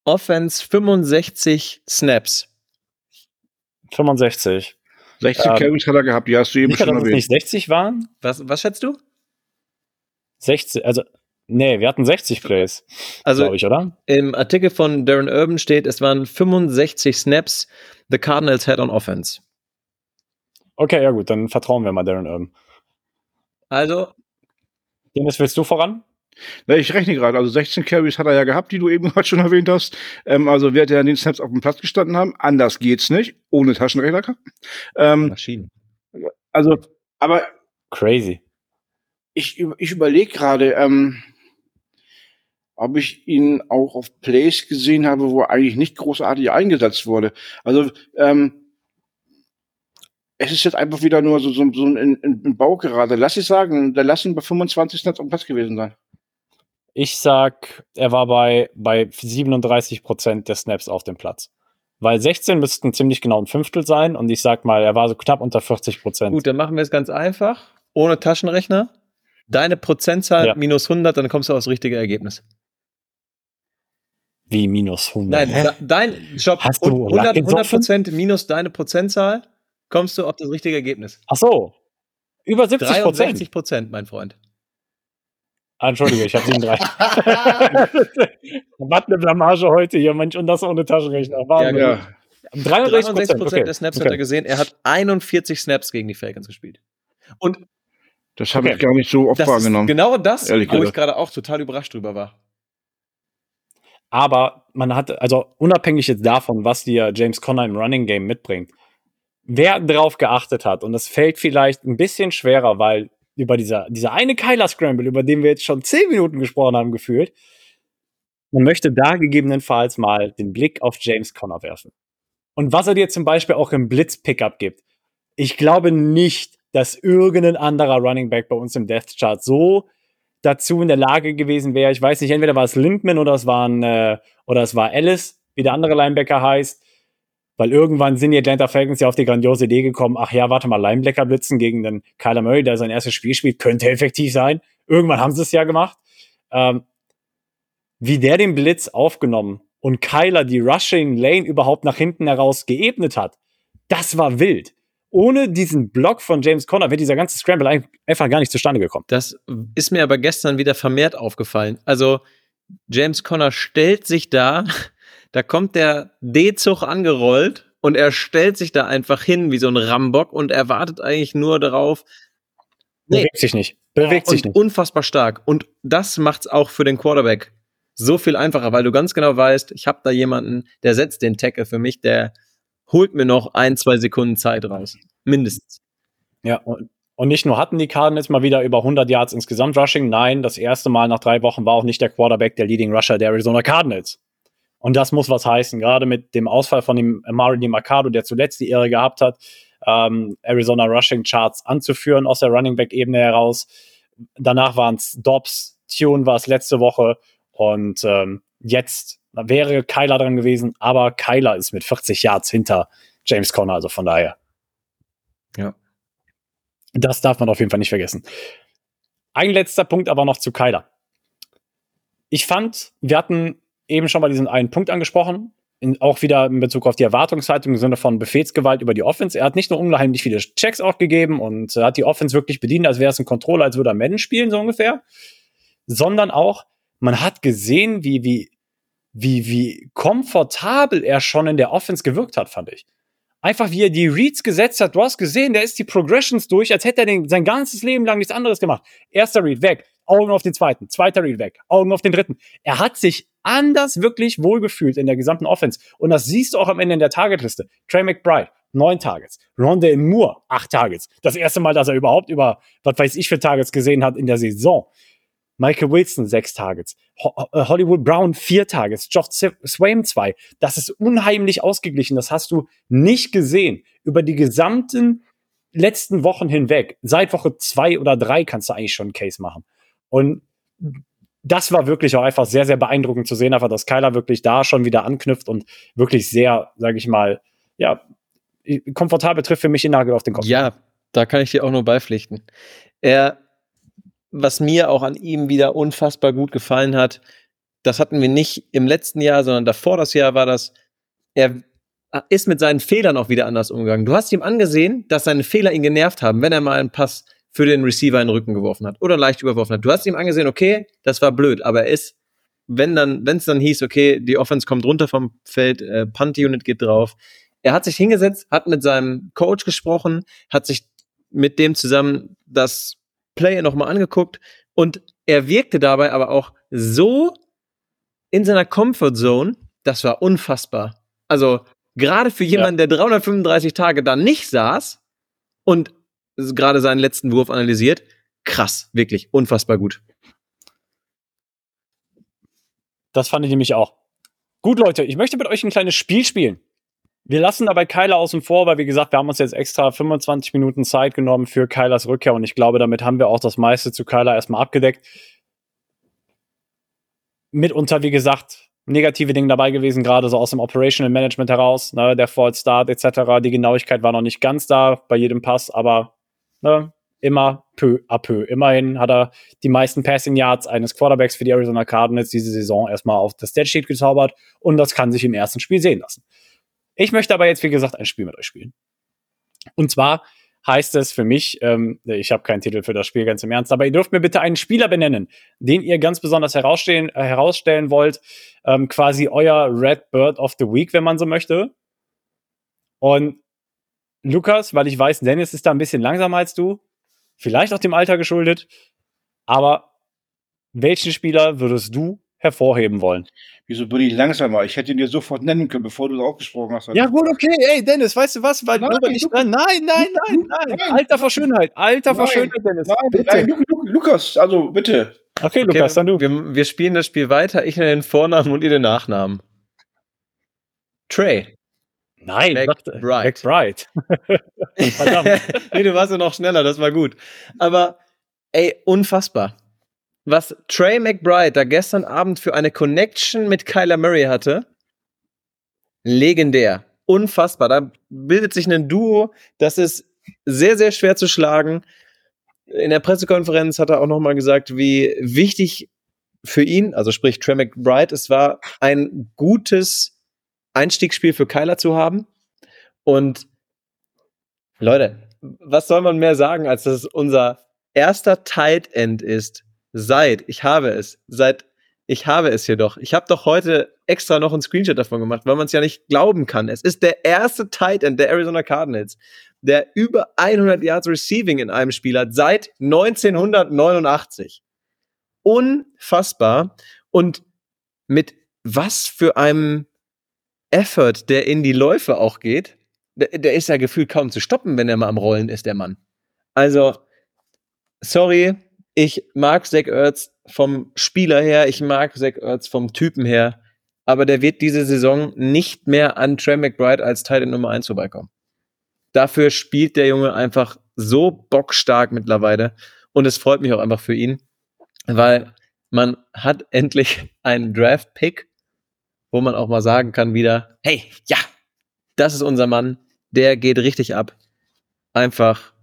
Offense 65 Snaps. 65. 60 Ähm, Carries hat er gehabt, die hast du eben Sicher, schon dass es erwähnt. nicht 60 waren? Was, was schätzt du? 60, also, nee, wir hatten 60 Plays, Also glaube ich, oder? Im Artikel von Darren Urban steht, es waren 65 Snaps the Cardinals had on offense. Okay, ja gut, dann vertrauen wir mal Darren Urban. Also, Dennis, willst du voran? Na, ich rechne gerade, also 16 Carries hat er ja gehabt, die du eben gerade schon erwähnt hast. Ähm, also wird er an den Snaps auf dem Platz gestanden haben. Anders geht's nicht, ohne Taschenrechner. Ähm, Maschinen. also, aber Crazy. ich, ich überlege gerade, ähm, ob ich ihn auch auf Plays gesehen habe, wo er eigentlich nicht großartig eingesetzt wurde. Also, ähm, es ist jetzt einfach wieder nur so, so, so ein, ein, ein Bau gerade. Lass ich sagen, der lass ihn bei 25 Snaps auf dem Platz gewesen sein. Ich sag, er war bei, bei 37 Prozent der Snaps auf dem Platz. Weil 16 müssten ziemlich genau ein Fünftel sein und ich sag mal, er war so knapp unter 40 Prozent. Gut, dann machen wir es ganz einfach. Ohne Taschenrechner. Deine Prozentzahl Ja. minus 100, dann kommst du aufs richtige Ergebnis. Wie minus 100. Nein, dein Job. Hast du 100, Lack gesoffen? 100 Prozent minus deine Prozentzahl, kommst du auf das richtige Ergebnis. Ach so. Über 70 Prozent. 63 Prozent, mein Freund. Ah, Entschuldige, ich habe 37. Was eine Blamage heute hier, Mensch, und das ohne Taschenrechner. Wahnsinn. Ja, Ja, 63 63 Prozent okay. der Snaps hat okay. er gesehen. Er hat 41 Snaps gegen die Falcons gespielt. Und das habe Okay. ich gar nicht so oft das ist wahrgenommen. genau das, wo ich gerade auch total überrascht drüber war. Aber man hat, also unabhängig jetzt davon, was dir James Conner im Running Game mitbringt, wer drauf geachtet hat, und das fällt vielleicht ein bisschen schwerer, weil über dieser, dieser eine Kyler Scramble, über den wir jetzt schon zehn Minuten gesprochen haben, gefühlt, man möchte da gegebenenfalls mal den Blick auf James Conner werfen. Und was er dir zum Beispiel auch im Blitz-Pickup gibt. Ich glaube nicht, dass irgendein anderer Running Back bei uns im Death Chart so dazu in der Lage gewesen wäre. Ich weiß nicht, entweder war es Lindman oder es war ein, äh, oder es war Ellis, wie der andere Linebacker heißt. Weil irgendwann sind die Atlanta Falcons ja auf die grandiose Idee gekommen, ach ja, warte mal, Linebacker blitzen gegen den Kyler Murray, der sein erstes Spiel spielt, könnte effektiv sein. Irgendwann haben sie es ja gemacht. Ähm, wie der den Blitz aufgenommen und Kyler die Rushing Lane überhaupt nach hinten heraus geebnet hat, das war wild. Ohne diesen Block von James Conner wäre dieser ganze Scramble einfach gar nicht zustande gekommen. Das ist mir aber gestern wieder vermehrt aufgefallen. Also James Conner stellt sich da, da kommt der D-Zug angerollt und er stellt sich da einfach hin wie so ein Rambock und er wartet eigentlich nur darauf. Nee. Bewegt sich nicht. Bewegt sich nicht. Unfassbar stark. Und das macht's auch für den Quarterback so viel einfacher, weil du ganz genau weißt, ich habe da jemanden, der setzt den Tackle für mich, der holt mir noch ein, zwei Sekunden Zeit raus. Mindestens. Ja, und, nicht nur hatten die Cardinals mal wieder über 100 Yards insgesamt Rushing, nein, das erste Mal nach drei Wochen war auch nicht der Quarterback der Leading Rusher der Arizona Cardinals. Und das muss was heißen, gerade mit dem Ausfall von dem Amari Mercado, der zuletzt die Ehre gehabt hat, ähm, Arizona Rushing Charts anzuführen aus der Running Back Ebene heraus. Danach waren es Dobbs, Tune war es letzte Woche und ähm, jetzt wäre Kyler dran gewesen, aber Kyler ist mit 40 Yards hinter James Conner, also von daher. Ja. Das darf man auf jeden Fall nicht vergessen. Ein letzter Punkt aber noch zu Kyler. Ich fand, wir hatten eben schon mal diesen einen Punkt angesprochen, in, auch wieder in Bezug auf die Erwartungshaltung im Sinne von Befehlsgewalt über die Offense. Er hat nicht nur unheimlich viele Checks auch gegeben und hat die Offense wirklich bedient, als wäre es ein Controller, als würde er Madden spielen, so ungefähr, sondern auch, man hat gesehen, wie, wie, wie, wie komfortabel er schon in der Offense gewirkt hat, fand ich. Einfach wie er die Reads gesetzt hat. Du hast gesehen, der ist die Progressions durch, als hätte er den, sein ganzes Leben lang nichts anderes gemacht. Erster Read weg, Augen auf den zweiten, zweiter Read weg, Augen auf den dritten. Er hat sich anders wirklich wohlgefühlt in der gesamten Offense. Und das siehst du auch am Ende in der Targetliste. Trey McBride, neun Targets. Rondale Moore, acht Targets. Das erste Mal, dass er überhaupt über, was weiß ich für Targets gesehen hat in der Saison. Michael Wilson sechs Targets, äh, Hollywood Brown vier Targets, Josh Swaim zwei. Das ist unheimlich ausgeglichen. Das hast du nicht gesehen über die gesamten letzten Wochen hinweg. Seit Woche zwei oder drei kannst du eigentlich schon einen Case machen. Und das war wirklich auch einfach sehr, sehr beeindruckend zu sehen, einfach, dass Kyler wirklich da schon wieder anknüpft und wirklich sehr, sage ich mal, ja, komfortabel trifft für mich den Nagel auf den Kopf. Ja, da kann ich dir auch nur beipflichten. Er was mir auch an ihm wieder unfassbar gut gefallen hat, das hatten wir nicht im letzten Jahr, sondern davor das Jahr war das, er ist mit seinen Fehlern auch wieder anders umgegangen. Du hast ihm angesehen, dass seine Fehler ihn genervt haben, wenn er mal einen Pass für den Receiver in den Rücken geworfen hat oder leicht überworfen hat. Du hast ihm angesehen, okay, das war blöd, aber er ist, wenn dann, wenn es dann hieß, okay, die Offense kommt runter vom Feld, äh, Punt-Unit geht drauf. Er hat sich hingesetzt, hat mit seinem Coach gesprochen, hat sich mit dem zusammen das Play nochmal angeguckt und er wirkte dabei aber auch so in seiner Comfort Zone, das war unfassbar. Also gerade für jemanden, ja. der 335 Tage da nicht saß und gerade seinen letzten Wurf analysiert, krass, wirklich unfassbar gut. Das fand ich nämlich auch. Gut, Leute, ich möchte mit euch ein kleines Spiel spielen. Wir lassen dabei Kyler außen vor, weil wie gesagt, wir haben uns jetzt extra 25 Minuten Zeit genommen für Kylers Rückkehr und ich glaube, damit haben wir auch das meiste zu Kyler erstmal abgedeckt. Mitunter, wie gesagt, negative Dinge dabei gewesen, gerade so aus dem Operational Management heraus, ne, der Fall Start etc. Die Genauigkeit war noch nicht ganz da bei jedem Pass, aber ne, immer peu à peu. Immerhin hat er die meisten Passing Yards eines Quarterbacks für die Arizona Cardinals diese Saison erstmal auf das Statsheet gezaubert und das kann sich im ersten Spiel sehen lassen. Ich möchte aber jetzt, wie gesagt, ein Spiel mit euch spielen. Und zwar heißt es für mich, ähm, ich habe keinen Titel für das Spiel, ganz im Ernst, aber ihr dürft mir bitte einen Spieler benennen, den ihr ganz besonders herausstellen, äh, herausstellen wollt, ähm, quasi euer Red Bird of the Week, wenn man so möchte. Und Lukas, weil ich weiß, Dennis ist da ein bisschen langsamer als du, vielleicht auch dem Alter geschuldet, aber welchen Spieler würdest du hervorheben wollen. Wieso bin ich langsamer? Ich hätte ihn dir sofort nennen können, bevor du auch gesprochen hast. Ja, gut, okay. Ey, Dennis, weißt du was? Weil nein, nur nicht dran. Nein, nein, nein, nein, nein. Alter vor Schönheit. Alter nein, vor Schönheit, Dennis. Nein, bitte. nein, Lukas, also bitte. Okay, Lukas, okay, dann du. Wir, wir spielen das Spiel weiter. Ich nenne den Vornamen und ihr den Nachnamen. Trey. Nein, McBride. McBride. Verdammt. nee, du warst ja noch schneller, das war gut. Aber, ey, unfassbar was Trey McBride da gestern Abend für eine Connection mit Kyler Murray hatte, legendär. unfassbar. Da bildet sich ein Duo, das ist sehr, sehr schwer zu schlagen. In der Pressekonferenz hat er auch nochmal gesagt, wie wichtig für ihn, also sprich Trey McBride, es war ein gutes Einstiegsspiel für Kyler zu haben. Und Leute, was soll man mehr sagen, als dass es unser erster Tight End ist seit, ich habe es, seit, ich habe es jedoch. Ich habe doch heute extra noch einen Screenshot davon gemacht, weil man es ja nicht glauben kann. Es ist der erste Tight End der Arizona Cardinals, der über 100 Yards Receiving in einem Spiel hat seit 1989 unfassbar. Und mit was für einem Effort, der in die Läufe auch geht, der, der ist ja gefühlt kaum zu stoppen, wenn er mal am Rollen ist, der Mann. Also, sorry, ich mag Zach Ertz vom Spieler her, ich mag Zach Ertz vom Typen her, aber der wird diese Saison nicht mehr an Trey McBride als Teil Nummer 1 vorbeikommen. Dafür spielt der Junge einfach so bockstark mittlerweile und es freut mich auch einfach für ihn weil man hat endlich einen Draft-Pick, wo man auch mal sagen kann wieder, hey, ja, das ist unser Mann, der geht richtig ab. Einfach,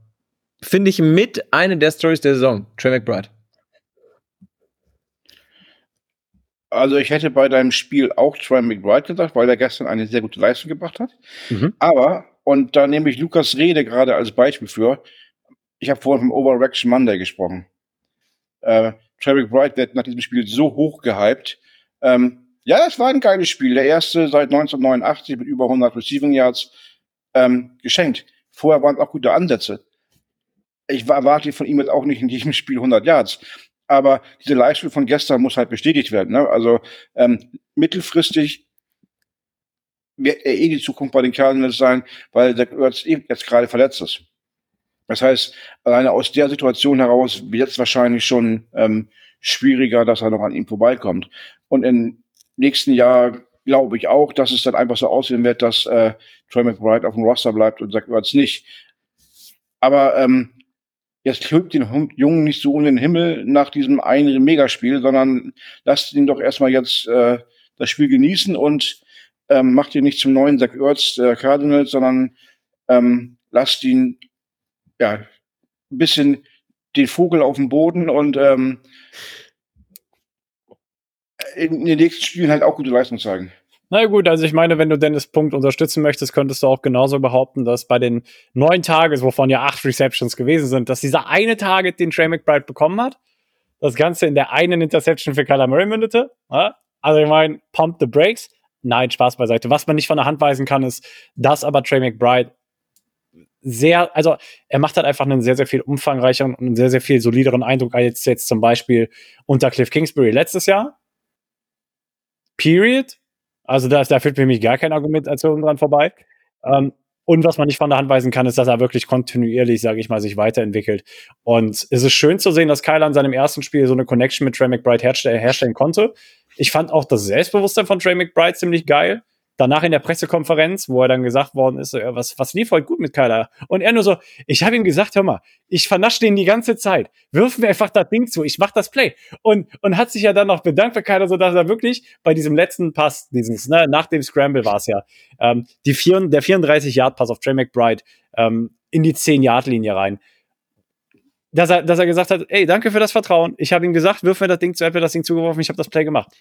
finde ich, mit einer der Stories der Saison, Trey McBride. Also ich hätte bei deinem Spiel auch Trey McBride gesagt, weil er gestern eine sehr gute Leistung gebracht hat. Mhm. Aber, und da nehme ich Lukas Rede gerade als Beispiel für, ich habe vorhin vom Overreaction Monday gesprochen. Äh, Trey Bright wird nach diesem Spiel so hoch gehypt. Ähm, ja, das war ein geiles Spiel. Der erste seit 1989 mit über 100 Receiving Yards ähm, geschenkt. Vorher waren auch gute Ansätze. Ich erwarte von ihm jetzt auch nicht in diesem Spiel 100 Yards. Aber diese Leistung von gestern muss halt bestätigt werden. Ne? Also ähm, mittelfristig wird er eh die Zukunft bei den Cardinals sein, weil der Ertz jetzt gerade verletzt ist. Das heißt, alleine aus der Situation heraus wird es wahrscheinlich schon ähm, schwieriger, dass er noch an ihm vorbeikommt. Und im nächsten Jahr glaube ich auch, dass es dann einfach so aussehen wird, dass äh, Troy McBride auf dem Roster bleibt und sagt es nicht. Aber ähm, jetzt hilft den Jungen nicht so um den Himmel nach diesem einen Megaspiel, sondern lasst ihn doch erstmal jetzt äh, das Spiel genießen und ähm, macht ihn nicht zum neuen Zach Ertz der Cardinals, sondern ähm, lasst ihn ja, ein bisschen den Vogel auf dem Boden und ähm, in den nächsten Spielen halt auch gute Leistung zeigen. Na gut, also ich meine, wenn du Dennis Punkt unterstützen möchtest, könntest du auch genauso behaupten, dass bei den neun Tages, wovon ja acht Receptions gewesen sind, dass dieser eine Target, den Trey McBride bekommen hat, das Ganze in der einen Interception für Kyler Murray mündete. Ja? Also ich meine, pump the brakes. Nein, Spaß beiseite. Was man nicht von der Hand weisen kann, ist, dass aber Trey McBride sehr, also er macht halt einfach einen sehr, sehr viel umfangreicheren und einen sehr, sehr viel solideren Eindruck als jetzt zum Beispiel unter Cliff Kingsbury letztes Jahr. Period. Also da, da führt für mich gar keine Argumentation dran vorbei. Ähm, und was man nicht von der Hand weisen kann, ist, dass er wirklich kontinuierlich, sage ich mal, sich weiterentwickelt. Und es ist schön zu sehen, dass Kyler in seinem ersten Spiel so eine Connection mit Trey McBride herstellen konnte. Ich fand auch das Selbstbewusstsein von Trey McBride ziemlich geil danach in der Pressekonferenz, wo er dann gesagt worden ist, was, was lief heute gut mit Kyler? Und er nur so, ich habe ihm gesagt, hör mal, ich vernasche den die ganze Zeit. Wirf mir einfach das Ding zu, ich mach das Play. Und, und hat sich ja dann noch bedankt für Kyler, so dass er wirklich bei diesem letzten Pass, dieses, ne, nach dem Scramble war es ja, ähm, die vier, der 34-Yard-Pass auf Trey McBride ähm, in die 10-Yard-Linie rein. Dass er, dass er gesagt hat, ey, danke für das Vertrauen. Ich habe ihm gesagt, wirf mir das Ding zu, mir das Ding zugeworfen, ich habe das Play gemacht.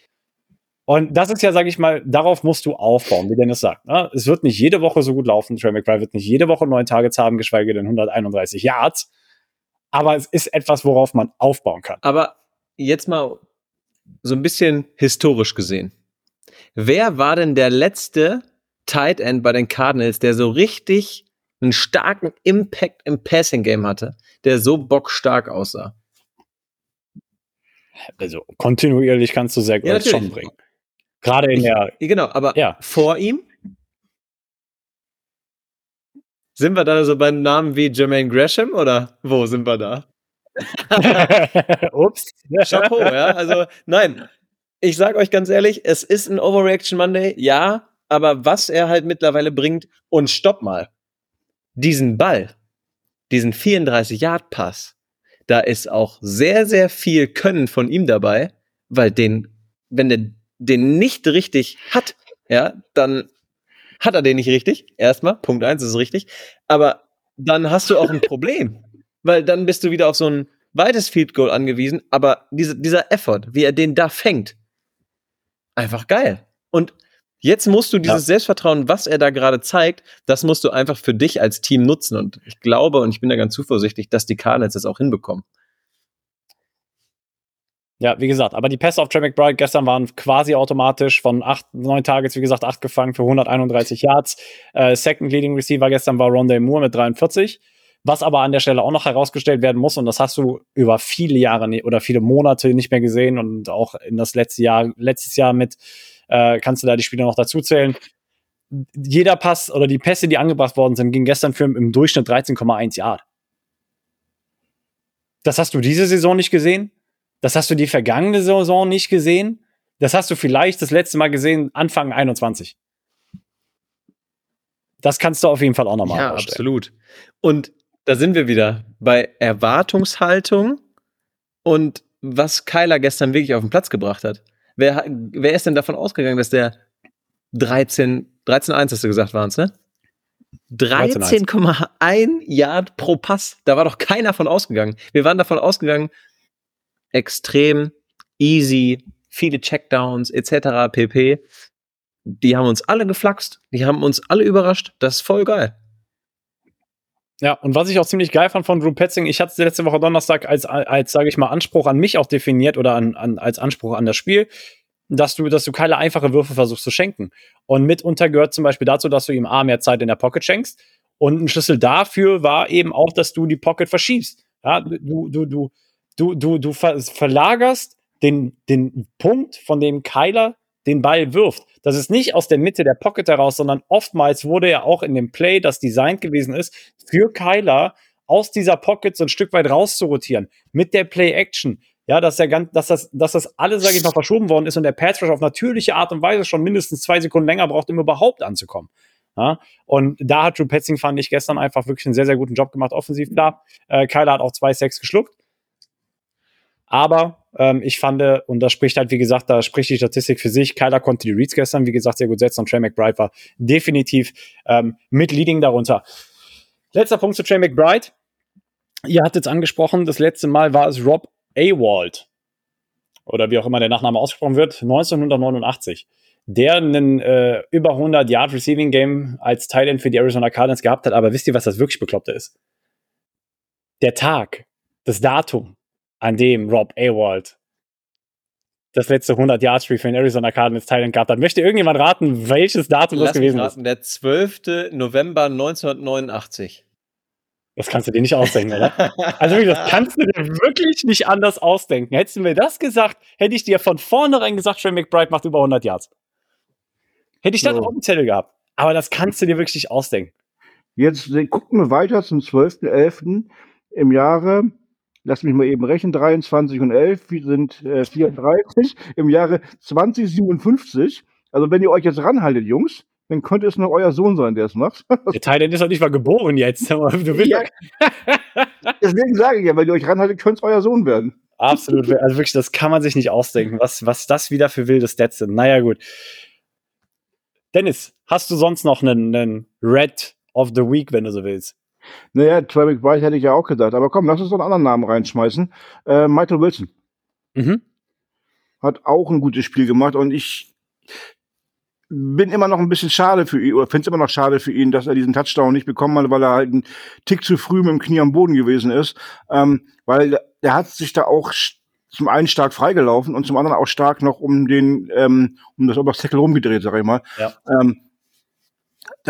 Und das ist ja, sage ich mal, darauf musst du aufbauen, wie Dennis sagt. Ne? Es wird nicht jede Woche so gut laufen. Trey McBride wird nicht jede Woche neun Targets haben, geschweige denn 131 Yards. Aber es ist etwas, worauf man aufbauen kann. Aber jetzt mal so ein bisschen historisch gesehen. Wer war denn der letzte Tight End bei den Cardinals, der so richtig einen starken Impact im Passing Game hatte, der so bockstark aussah? Also kontinuierlich kannst du sehr gut ja, schon bringen. Gerade in der. Genau, aber ja. vor ihm sind wir da so bei Namen wie Jermaine Gresham oder wo sind wir da? Ups. Chapeau, ja. Also, nein. Ich sag euch ganz ehrlich, es ist ein Overreaction Monday, ja, aber was er halt mittlerweile bringt, und stopp mal. Diesen Ball, diesen 34-Yard-Pass, da ist auch sehr, sehr viel Können von ihm dabei, weil den, wenn der den nicht richtig hat, ja, dann hat er den nicht richtig. Erstmal, Punkt eins ist richtig. Aber dann hast du auch ein Problem. weil dann bist du wieder auf so ein weites Field Goal angewiesen. Aber diese, dieser Effort, wie er den da fängt, einfach geil. Und jetzt musst du dieses ja. Selbstvertrauen, was er da gerade zeigt, das musst du einfach für dich als Team nutzen. Und ich glaube, und ich bin da ganz zuversichtlich, dass die Cardinals das auch hinbekommen. Ja, wie gesagt, aber die Pässe auf Trey McBride gestern waren quasi automatisch von acht, neun Targets, wie gesagt, acht gefangen für 131 Yards. Äh, Second Leading Receiver gestern war Rondé Moore mit 43. Was aber an der Stelle auch noch herausgestellt werden muss, und das hast du über viele Jahre oder viele Monate nicht mehr gesehen und auch in das letzte Jahr, letztes Jahr mit, äh, kannst du da die Spieler noch dazu zählen. Jeder Pass oder die Pässe, die angebracht worden sind, ging gestern für im Durchschnitt 13,1 Yard. Das hast du diese Saison nicht gesehen. Das hast du die vergangene Saison nicht gesehen. Das hast du vielleicht das letzte Mal gesehen, Anfang 21. Das kannst du auf jeden Fall auch nochmal Ja, vorstellen. absolut. Und da sind wir wieder bei Erwartungshaltung und was Kyler gestern wirklich auf den Platz gebracht hat. Wer, wer ist denn davon ausgegangen, dass der 13, 13 1 hast du gesagt, waren es, ne? 13,1 Yard pro Pass. Da war doch keiner von ausgegangen. Wir waren davon ausgegangen, extrem easy, viele Checkdowns etc. pp. Die haben uns alle geflaxt, die haben uns alle überrascht. Das ist voll geil. Ja, und was ich auch ziemlich geil fand von Drew Petzing, ich hatte es letzte Woche Donnerstag als, als sage ich mal, Anspruch an mich auch definiert oder an, an, als Anspruch an das Spiel, dass du, dass du keine einfache Würfe versuchst zu schenken. Und mitunter gehört zum Beispiel dazu, dass du ihm A, mehr Zeit in der Pocket schenkst. Und ein Schlüssel dafür war eben auch, dass du die Pocket verschiebst. Ja, du, du, du, du, du, du verlagerst den, den Punkt, von dem Kyler den Ball wirft. Das ist nicht aus der Mitte der Pocket heraus, sondern oftmals wurde ja auch in dem Play, das designt gewesen ist, für Kyler aus dieser Pocket so ein Stück weit rauszurotieren mit der Play-Action. Ja, dass, der ganz, dass, das, dass das alles, sage ich mal, verschoben worden ist und der Pass auf natürliche Art und Weise schon mindestens zwei Sekunden länger braucht, um überhaupt anzukommen. Ja, und da hat Drew Petzing, fand ich, gestern einfach wirklich einen sehr, sehr guten Job gemacht, offensiv da. Äh, Kyler hat auch zwei Sacks geschluckt. Aber ähm, ich fand, und das spricht halt, wie gesagt, da spricht die Statistik für sich. Kyler konnte die Reads gestern, wie gesagt, sehr gut setzen und Trey McBride war definitiv ähm, mit Leading darunter. Letzter Punkt zu Trey McBride. Ihr hattet es angesprochen, das letzte Mal war es Rob Awald. Oder wie auch immer der Nachname ausgesprochen wird, 1989 der einen äh, über 100 Yard Receiving Game als Tight für die Arizona Cardinals gehabt hat. Aber wisst ihr, was das wirklich Bekloppte ist? Der Tag, das Datum, an dem Rob Awald das letzte 100 Yard Streak für den Arizona Cardinals Thailand gehabt hat. Möchte irgendjemand raten, welches Datum Lass das gewesen raten, ist? Der 12. November 1989. Das kannst du dir nicht ausdenken, oder? Also wirklich, das kannst du dir wirklich nicht anders ausdenken. Hättest du mir das gesagt, hätte ich dir von vornherein gesagt, Trey McBride macht über 100 Yards. Hätte ich das so. auf dem Zettel gehabt. Aber das kannst du dir wirklich nicht ausdenken. Jetzt gucken wir weiter zum 12.11. im Jahre lass mich mal eben rechnen, 23 und 11 sind äh, 34 im Jahre 2057. Also wenn ihr euch jetzt ranhaltet, Jungs, dann könnte es nur euer Sohn sein, der es macht. Der Thailand ist doch nicht mal geboren jetzt. Du willst ja. Deswegen sage ich ja, wenn ihr euch ranhaltet, könnte es euer Sohn werden. Absolut. Also wirklich, das kann man sich nicht ausdenken, was, was das wieder für wilde Stats sind. Naja, gut. Dennis, hast du sonst noch einen, einen Red of the Week, wenn du so willst? Naja, Trey McBride hätte ich ja auch gedacht. Aber komm, lass uns doch einen anderen Namen reinschmeißen. Äh, Michael Wilson. Mhm. Hat auch ein gutes Spiel gemacht und ich bin immer noch ein bisschen schade für ihn, oder finde es immer noch schade für ihn, dass er diesen Touchdown nicht bekommen hat, weil er halt einen Tick zu früh mit dem Knie am Boden gewesen ist. Ähm, weil er hat sich da auch zum einen stark freigelaufen und zum anderen auch stark noch um den, ähm, um das Obersteckel rumgedreht, sag ich mal. Ja. Ähm,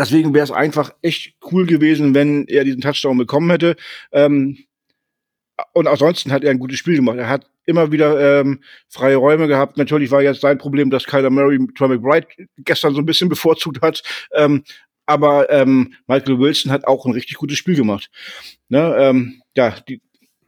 deswegen wäre es einfach echt cool gewesen, wenn er diesen Touchdown bekommen hätte. Ähm, und ansonsten hat er ein gutes Spiel gemacht. Er hat immer wieder ähm, freie Räume gehabt. Natürlich war jetzt sein Problem, dass Kyler Murray Troy McBride gestern so ein bisschen bevorzugt hat. Ähm, aber ähm, Michael Wilson hat auch ein richtig gutes Spiel gemacht. Ne, ähm, ja, die,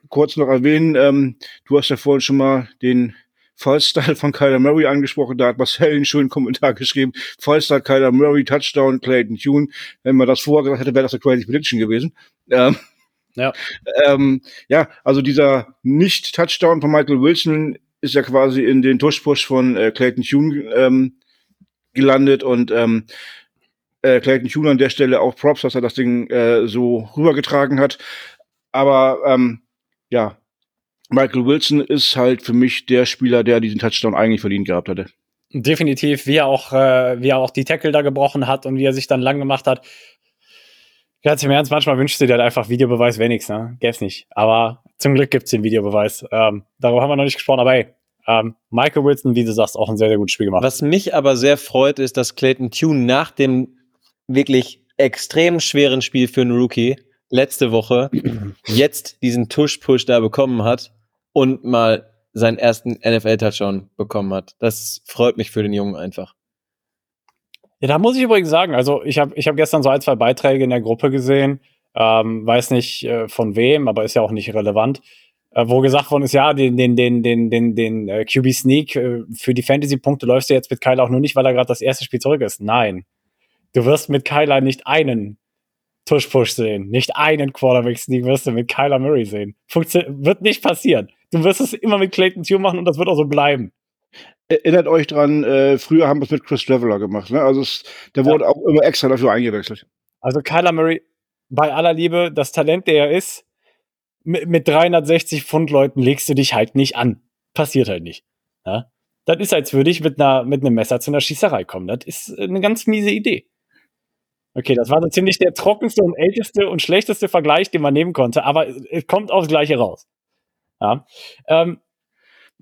kurz noch erwähnen, ähm, du hast ja vorhin schon mal den Fallstyle von Kyler Murray angesprochen, da hat Marcel einen schönen Kommentar geschrieben. Fallstyle Kyler Murray, Touchdown, Clayton Tune. Wenn man das vorher gesagt hätte, wäre das eine Crazy Prediction gewesen. Ähm, ja. Ähm, ja, also dieser Nicht-Touchdown von Michael Wilson ist ja quasi in den Tush-Push von äh, Clayton Tune ähm, gelandet und ähm, äh, Clayton Tune an der Stelle auch Props, dass er das Ding äh, so rübergetragen hat. Aber ähm, ja, Michael Wilson ist halt für mich der Spieler, der diesen Touchdown eigentlich verdient gehabt hätte. Definitiv, wie er auch, äh, wie er auch die Tackle da gebrochen hat und wie er sich dann lang gemacht hat. Ganz im Ernst, manchmal wünscht du dir halt einfach Videobeweis wenigstens, ne? Gäb's nicht. Aber zum Glück gibt's den Videobeweis. Ähm, darüber haben wir noch nicht gesprochen, aber ey, ähm, Michael Wilson, wie du sagst, auch ein sehr, sehr gutes Spiel gemacht. Was mich aber sehr freut, ist, dass Clayton Tune nach dem wirklich extrem schweren Spiel für einen Rookie letzte Woche jetzt diesen Tush-Push da bekommen hat und mal seinen ersten NFL-Touchdown bekommen hat. Das freut mich für den Jungen einfach. Ja, da muss ich übrigens sagen, also ich habe ich hab gestern so ein, zwei Beiträge in der Gruppe gesehen, ähm, weiß nicht äh, von wem, aber ist ja auch nicht relevant, äh, wo gesagt worden ist, ja, den, den, den, den, den, den äh, QB Sneak äh, für die Fantasy-Punkte läufst du jetzt mit Kyler auch nur nicht, weil er gerade das erste Spiel zurück ist. Nein. Du wirst mit Kyler nicht einen Tush-Push sehen, nicht einen Quarterback-Sneak wirst du mit Kyler Murray sehen. Funktio wird nicht passieren. Du wirst es immer mit Clayton Tune machen und das wird auch so bleiben. Erinnert euch dran, äh, früher haben wir es mit Chris Traveller gemacht. Ne? Also es, der Ja. wurde auch immer extra dafür eingewechselt. Also Kyler Murray, bei aller Liebe, das Talent, der er ist, mit, mit 360 Pfund Leuten legst du dich halt nicht an. Passiert halt nicht. Ja? Das ist, als würde ich mit, einer, mit einem Messer zu einer Schießerei kommen. Das ist eine ganz miese Idee. Okay, das war so ziemlich der trockenste und älteste und schlechteste Vergleich, den man nehmen konnte, aber es kommt aufs Gleiche raus. Ja. Ähm,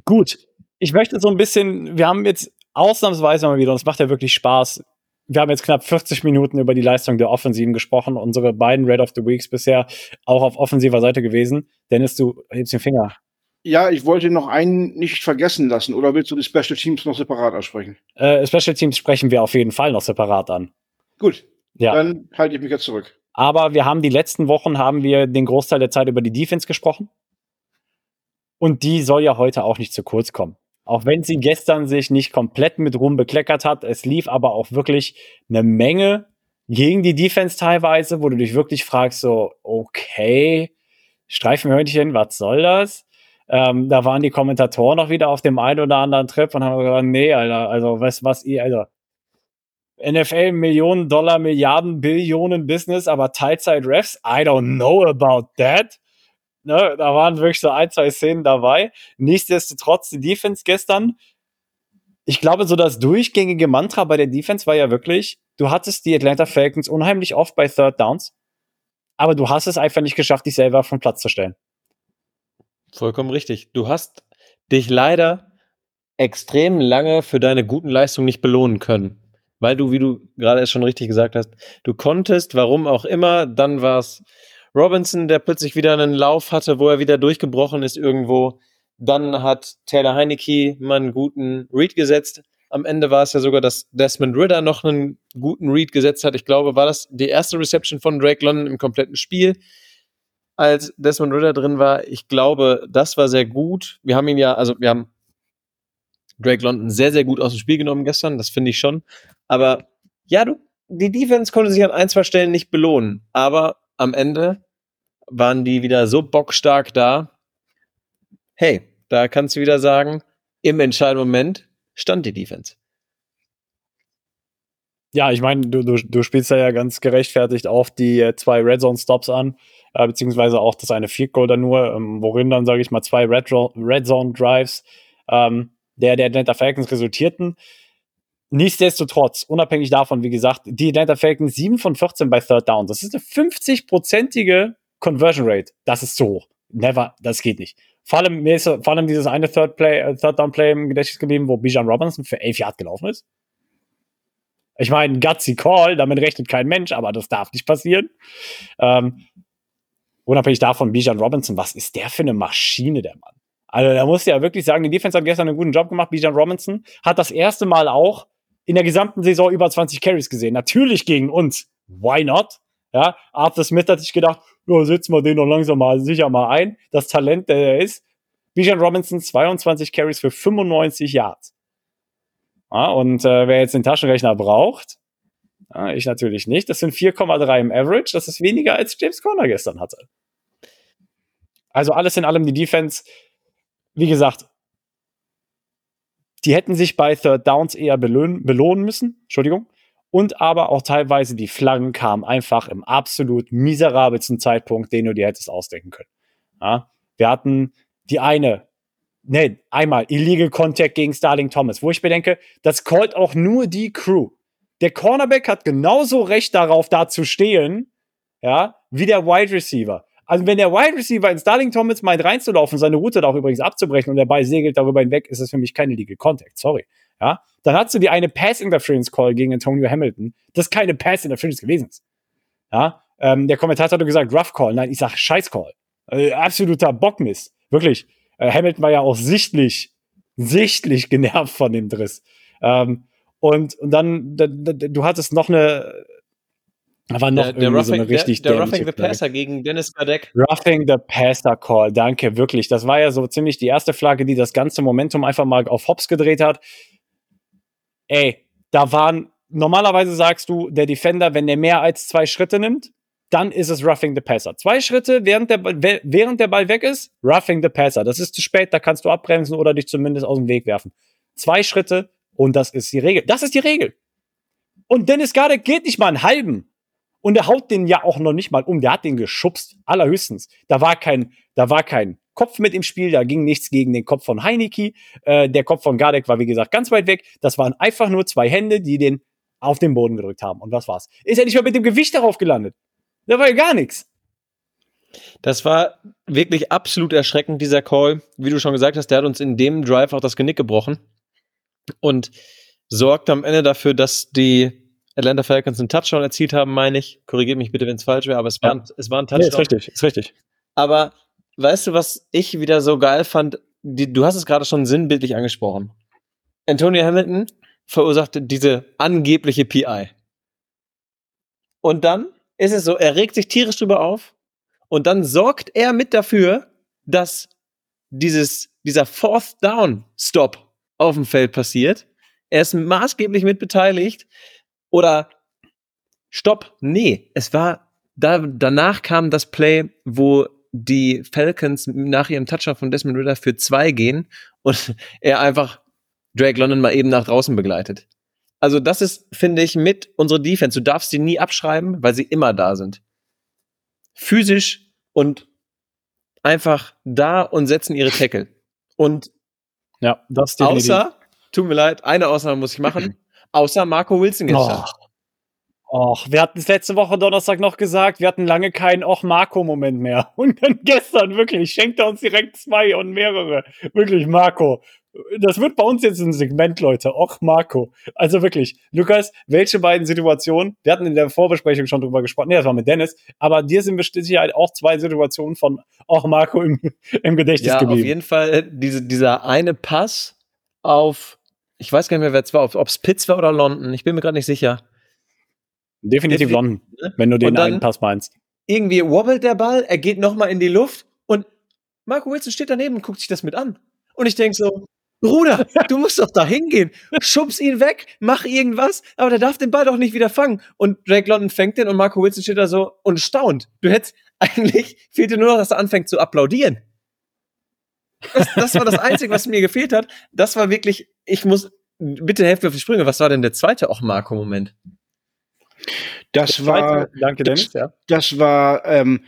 gut, ich möchte so ein bisschen, wir haben jetzt ausnahmsweise mal wieder, und es macht ja wirklich Spaß, wir haben jetzt knapp 40 Minuten über die Leistung der Offensiven gesprochen. Unsere beiden Red of the Weeks bisher auch auf offensiver Seite gewesen. Dennis, du hebst den Finger. Ja, ich wollte noch einen nicht vergessen lassen. Oder willst du die Special Teams noch separat ansprechen? Äh, Special Teams sprechen wir auf jeden Fall noch separat an. Gut, Ja. dann halte ich mich jetzt zurück. Aber wir haben die letzten Wochen haben wir den Großteil der Zeit über die Defense gesprochen. Und die soll ja heute auch nicht zu kurz kommen. Auch wenn sie gestern sich nicht komplett mit Ruhm bekleckert hat, es lief aber auch wirklich eine Menge gegen die Defense teilweise, wo du dich wirklich fragst, so, okay, Streifenhörnchen, was soll das? Ähm, da waren die Kommentatoren noch wieder auf dem einen oder anderen Trip und haben gesagt, nee, Alter, also was, was ihr, also NFL Millionen Dollar, Milliarden, Billionen Business, aber Teilzeit-Refs, I don't know about that. Ne, da waren wirklich so ein, zwei Szenen dabei. Nichtsdestotrotz, die Defense gestern, ich glaube, so das durchgängige Mantra bei der Defense war ja wirklich, du hattest die Atlanta Falcons unheimlich oft bei Third Downs, aber du hast es einfach nicht geschafft, dich selber vom Platz zu stellen. Vollkommen richtig. Du hast dich leider extrem lange für deine guten Leistungen nicht belohnen können. Weil du, wie du gerade schon richtig gesagt hast, du konntest, warum auch immer, dann war es Robinson, der plötzlich wieder einen Lauf hatte, wo er wieder durchgebrochen ist irgendwo. Dann hat Taylor Heineke mal einen guten Read gesetzt. Am Ende war es ja sogar, dass Desmond Ritter noch einen guten Read gesetzt hat. Ich glaube, war das die erste Reception von Drake London im kompletten Spiel als Desmond Ritter drin war. Ich glaube, das war sehr gut. Wir haben ihn ja, also wir haben Drake London sehr, sehr gut aus dem Spiel genommen gestern, das finde ich schon. Aber ja, du, die Defense konnte sich an ein, zwei Stellen nicht belohnen. Aber am Ende waren die wieder so bockstark da. Hey, da kannst du wieder sagen, im entscheidenden Moment stand die Defense. Ja, ich meine, du, du, du spielst da ja ganz gerechtfertigt auf die äh, zwei Red Zone Stops an, äh, beziehungsweise auch das eine Field Goal dann nur, ähm, worin dann, sage ich mal, zwei Red, Red Zone Drives ähm, der, der Atlanta Falcons resultierten. Nichtsdestotrotz, unabhängig davon, wie gesagt, die Atlanta Falcons 7 von 14 bei Third Down. Das ist eine 50-prozentige Conversion Rate. Das ist so hoch. Never, das geht nicht. Vor allem, mir ist vor allem dieses eine Third, Play, äh, Third Down Play im Gedächtnis geblieben, wo Bijan Robinson für 11 Yard gelaufen ist. Ich meine, gutsy Call, damit rechnet kein Mensch, aber das darf nicht passieren. Ähm, unabhängig davon, Bijan Robinson, was ist der für eine Maschine, der Mann? Also, da muss ja wirklich sagen, die Defense hat gestern einen guten Job gemacht. Bijan Robinson hat das erste Mal auch in der gesamten Saison über 20 Carries gesehen. Natürlich gegen uns. Why not? Ja, Arthur Smith hat sich gedacht, ja, setzen wir den doch langsam mal sicher mal ein. Das Talent, der er ist. Bijan Robinson 22 Carries für 95 Yards. Ja, und äh, wer jetzt den Taschenrechner braucht, ja, ich natürlich nicht. Das sind 4,3 im Average. Das ist weniger als James Conner gestern hatte. Also alles in allem die Defense, wie gesagt, die hätten sich bei Third Downs eher belohnen, belohnen müssen. Entschuldigung. und aber auch teilweise die Flaggen kamen einfach im absolut miserabelsten Zeitpunkt, den du dir hättest ausdenken können. Ja? Wir hatten die eine, ne, einmal Illegal Contact gegen Starling Thomas, wo ich bedenke, das callt auch nur die Crew. Der Cornerback hat genauso Recht darauf, da zu stehen, ja, wie der Wide Receiver. Also wenn der Wide Receiver in Starling Thomas meint reinzulaufen, seine Route da auch übrigens abzubrechen und der Ball segelt darüber hinweg, ist das für mich keine Legal Contact. Sorry. Ja, dann hast du die eine Pass Interference Call gegen Antonio Hamilton, das keine Pass Interference gewesen ist. Ja, ähm, der Kommentator hat gesagt Rough Call. Nein, ich sag Scheiß Call. Äh, absoluter Bockmist. Wirklich. Äh, Hamilton war ja auch sichtlich, sichtlich genervt von dem Driss. Ähm, und, und dann, da, da, du hattest noch eine, da war noch der, der Roughing, so eine richtig der, der Roughing the. Passer gegen Dennis Kadek. Roughing the Passer Call, danke, wirklich. Das war ja so ziemlich die erste Flagge, die das ganze Momentum einfach mal auf Hops gedreht hat. Ey, da waren, normalerweise sagst du, der Defender, wenn der mehr als zwei Schritte nimmt, dann ist es Roughing the Passer. Zwei Schritte, während der, Ball- während der Ball weg ist, Roughing the Passer. Das ist zu spät, da kannst du abbremsen oder dich zumindest aus dem Weg werfen. Zwei Schritte und das ist die Regel. Das ist die Regel. Und Dennis Gardek geht nicht mal einen halben. Und er haut den ja auch noch nicht mal um. Der hat den geschubst. Allerhöchstens. Da war kein, da war kein Kopf mit im Spiel. Da ging nichts gegen den Kopf von Heineke. Äh, der Kopf von Gardek war, wie gesagt, ganz weit weg. Das waren einfach nur zwei Hände, die den auf den Boden gedrückt haben. Und was war's? Ist er nicht mal mit dem Gewicht darauf gelandet. Da war ja gar nichts. Das war wirklich absolut erschreckend, dieser Call. Wie du schon gesagt hast, der hat uns in dem Drive auch das Genick gebrochen und sorgt am Ende dafür, dass die Atlanta Falcons einen Touchdown erzielt haben, meine ich. Korrigiert mich bitte, wenn es falsch wäre, aber es war, ein, es war ein Nee, ist Touchdown. richtig, ist richtig. aber weißt du, was ich wieder so geil fand? Die, du hast es gerade schon sinnbildlich angesprochen. Antonio Hamilton verursachte diese angebliche PI. Und dann ist es so, er regt sich tierisch drüber auf und dann sorgt er mit dafür, dass dieses, dieser Fourth Down Stop auf dem Feld passiert. Er ist maßgeblich mit beteiligt oder Stopp, nee, es war da, danach kam das Play, wo die Falcons nach ihrem Touchdown von Desmond Ritter für zwei gehen und er einfach Drake London mal eben nach draußen begleitet. Also das ist, finde ich, mit unserer Defense. Du darfst sie nie abschreiben, weil sie immer da sind. Physisch und einfach da und setzen ihre Tackle. Und Ja, das definitiv. außer, tut mir leid, eine Ausnahme muss ich machen, außer Marco Wilson gestern. Och. Och, wir hatten es letzte Woche Donnerstag noch gesagt, wir hatten lange keinen Och-Marco-Moment mehr. Und dann gestern wirklich schenkt er uns direkt zwei und mehrere. Wirklich, Marco. Das wird bei uns jetzt ein Segment, Leute. Och, Marco. Also wirklich, Lukas, welche beiden Situationen, wir hatten in der Vorbesprechung schon drüber gesprochen, nee, das war mit Dennis, aber dir sind bestimmt Sicherheit auch zwei Situationen von Och, Marco im, im Gedächtnis Ja, auf geblieben. jeden Fall äh, diese, dieser eine Pass auf, ich weiß gar nicht mehr, wer es war, ob es Pitts war oder London, ich bin mir gerade nicht sicher. Definitiv Defini- London, wenn du den einen Pass meinst. Irgendwie wobbelt der Ball, er geht nochmal in die Luft und Marco Wilson steht daneben und guckt sich das mit an. Und ich denke so, Bruder, du musst doch da hingehen. Schubs ihn weg, mach irgendwas, aber der darf den Ball doch nicht wieder fangen. Und Drake London fängt den und Marco Wilson steht da so und staunt. Du hättest, eigentlich fehlte nur noch, dass er anfängt zu applaudieren. Das, das war das Einzige, was mir gefehlt hat. Das war wirklich, ich muss, bitte helft mir auf die Sprünge. Was war denn der zweite auch Marco-Moment? Das war, Danke, Dennis. Ja. das war ähm,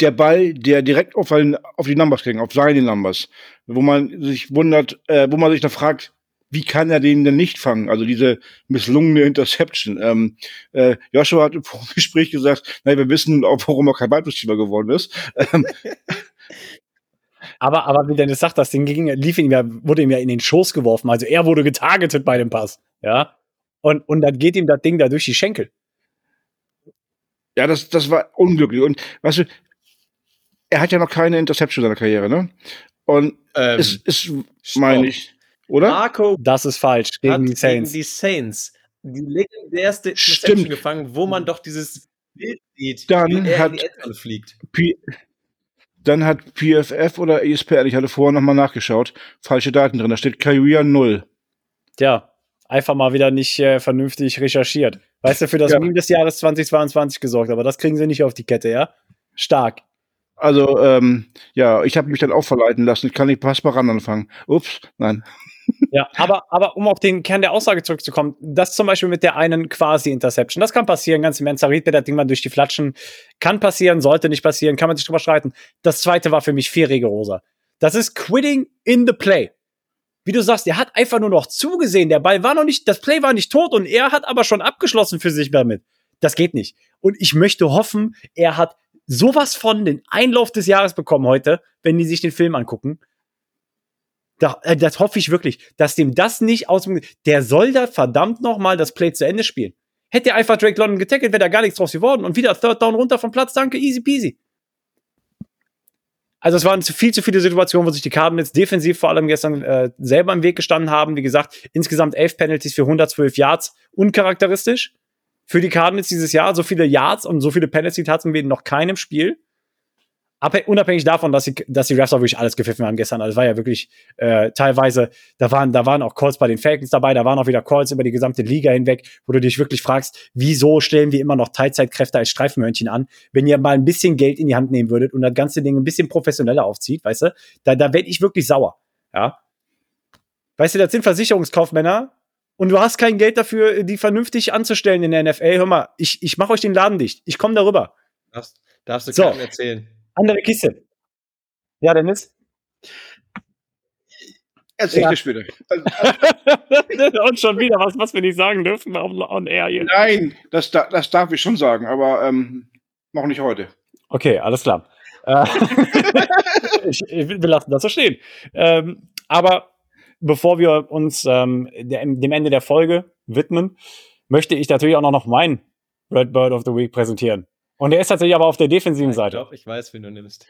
der Ball, der direkt auf, auf die Numbers ging, auf seine Numbers, wo man sich wundert, äh, wo man sich dann fragt, wie kann er den denn nicht fangen? Also diese misslungene Interception. Ähm, äh, Joshua hat im Vorgespräch gesagt, naja, wir wissen auch, warum er kein Receiver geworden ist. Ähm, Aber, aber wie Dennis sagt, das Ding ging, lief ihm ja, wurde ihm ja in den Schoß geworfen. Also er wurde getargetet bei dem Pass. Ja. Und, und dann geht ihm das Ding da durch die Schenkel. ja, das, das war unglücklich. Und weißt du, er hat ja noch keine Interception in seiner Karriere, ne? Und Ähm, es ist, meine ich, oder? Marco Das ist falsch. Gegen hat die Saints. gegen die Saints die legendärste Stimmt. Interception gefangen, wo man doch dieses Bild sieht, Dann wie er hat- in die Endzone fliegt. P dann hat PFF oder ESPN, ich hatte vorher nochmal nachgeschaut, falsche Daten drin. Da steht Kyria 0. Tja, einfach mal wieder nicht äh, vernünftig recherchiert. Weißt du, für das Ja. Meme des Jahres 2022 gesorgt, aber das kriegen sie nicht auf die Kette, ja? Stark. Also, ähm, ja, ich habe mich dann auch verleiten lassen. Ich kann nicht Passeparand anfangen. Ups, nein. Ja, aber, aber um auf den Kern der Aussage zurückzukommen, das zum Beispiel mit der einen quasi Interception, das kann passieren, ganz im Enzarit, der Ding mal durch die Flatschen, kann passieren, sollte nicht passieren, kann man sich drüber streiten. Das zweite war für mich vier Rigorosa. Das ist Quitting in the Play. Wie du sagst, er hat einfach nur noch zugesehen, der Ball war noch nicht, das Play war nicht tot und er hat aber schon abgeschlossen für sich damit. Das geht nicht. Und ich möchte hoffen, er hat sowas von den Einlauf des Jahres bekommen heute, wenn die sich den Film angucken. Da, äh, das hoffe ich wirklich, dass dem das nicht aus dem. Der soll da verdammt noch mal das Play zu Ende spielen. Hätte er einfach Drake London getackelt, wäre da gar nichts draus geworden. Und wieder Third Down runter vom Platz, danke, easy peasy. Also es waren viel zu viele Situationen, wo sich die Cardinals defensiv vor allem gestern äh, selber im Weg gestanden haben. Wie gesagt, insgesamt elf Penalties für 112 Yards, uncharakteristisch für die Cardinals dieses Jahr. So viele Yards und so viele Penalties hatten wir in noch keinem Spiel. Unabhängig davon, dass, sie, dass die Refs auch wirklich alles gepfiffen haben gestern. Also es war ja wirklich äh, teilweise, da waren, da waren auch Calls bei den Falcons dabei, da waren auch wieder Calls über die gesamte Liga hinweg, wo du dich wirklich fragst, wieso stellen wir immer noch Teilzeitkräfte als Streifenhörnchen an, wenn ihr mal ein bisschen Geld in die Hand nehmen würdet und das ganze Ding ein bisschen professioneller aufzieht, weißt du? Da, da werde ich wirklich sauer. Ja. Weißt du, das sind Versicherungskaufmänner, und du hast kein Geld dafür, die vernünftig anzustellen in der NFL. Hör mal, ich, ich mache euch den Laden dicht. Ich komme darüber. Darfst, darfst du So. keinem erzählen. Andere Kiste. Ja, Dennis? Erzähl Ja. später. Und schon wieder was, was wir nicht sagen dürfen on, on air hier. Nein, das, da- das darf ich schon sagen, aber ähm, noch nicht heute. Okay, alles klar. Äh, ich, ich, wir lassen das so stehen. Ähm, aber bevor wir uns ähm, der, dem Ende der Folge widmen, möchte ich natürlich auch noch meinen Red Bird of the Week präsentieren. Und der ist tatsächlich aber auf der defensiven Ich Seite. glaube, ich weiß, wen du nimmst.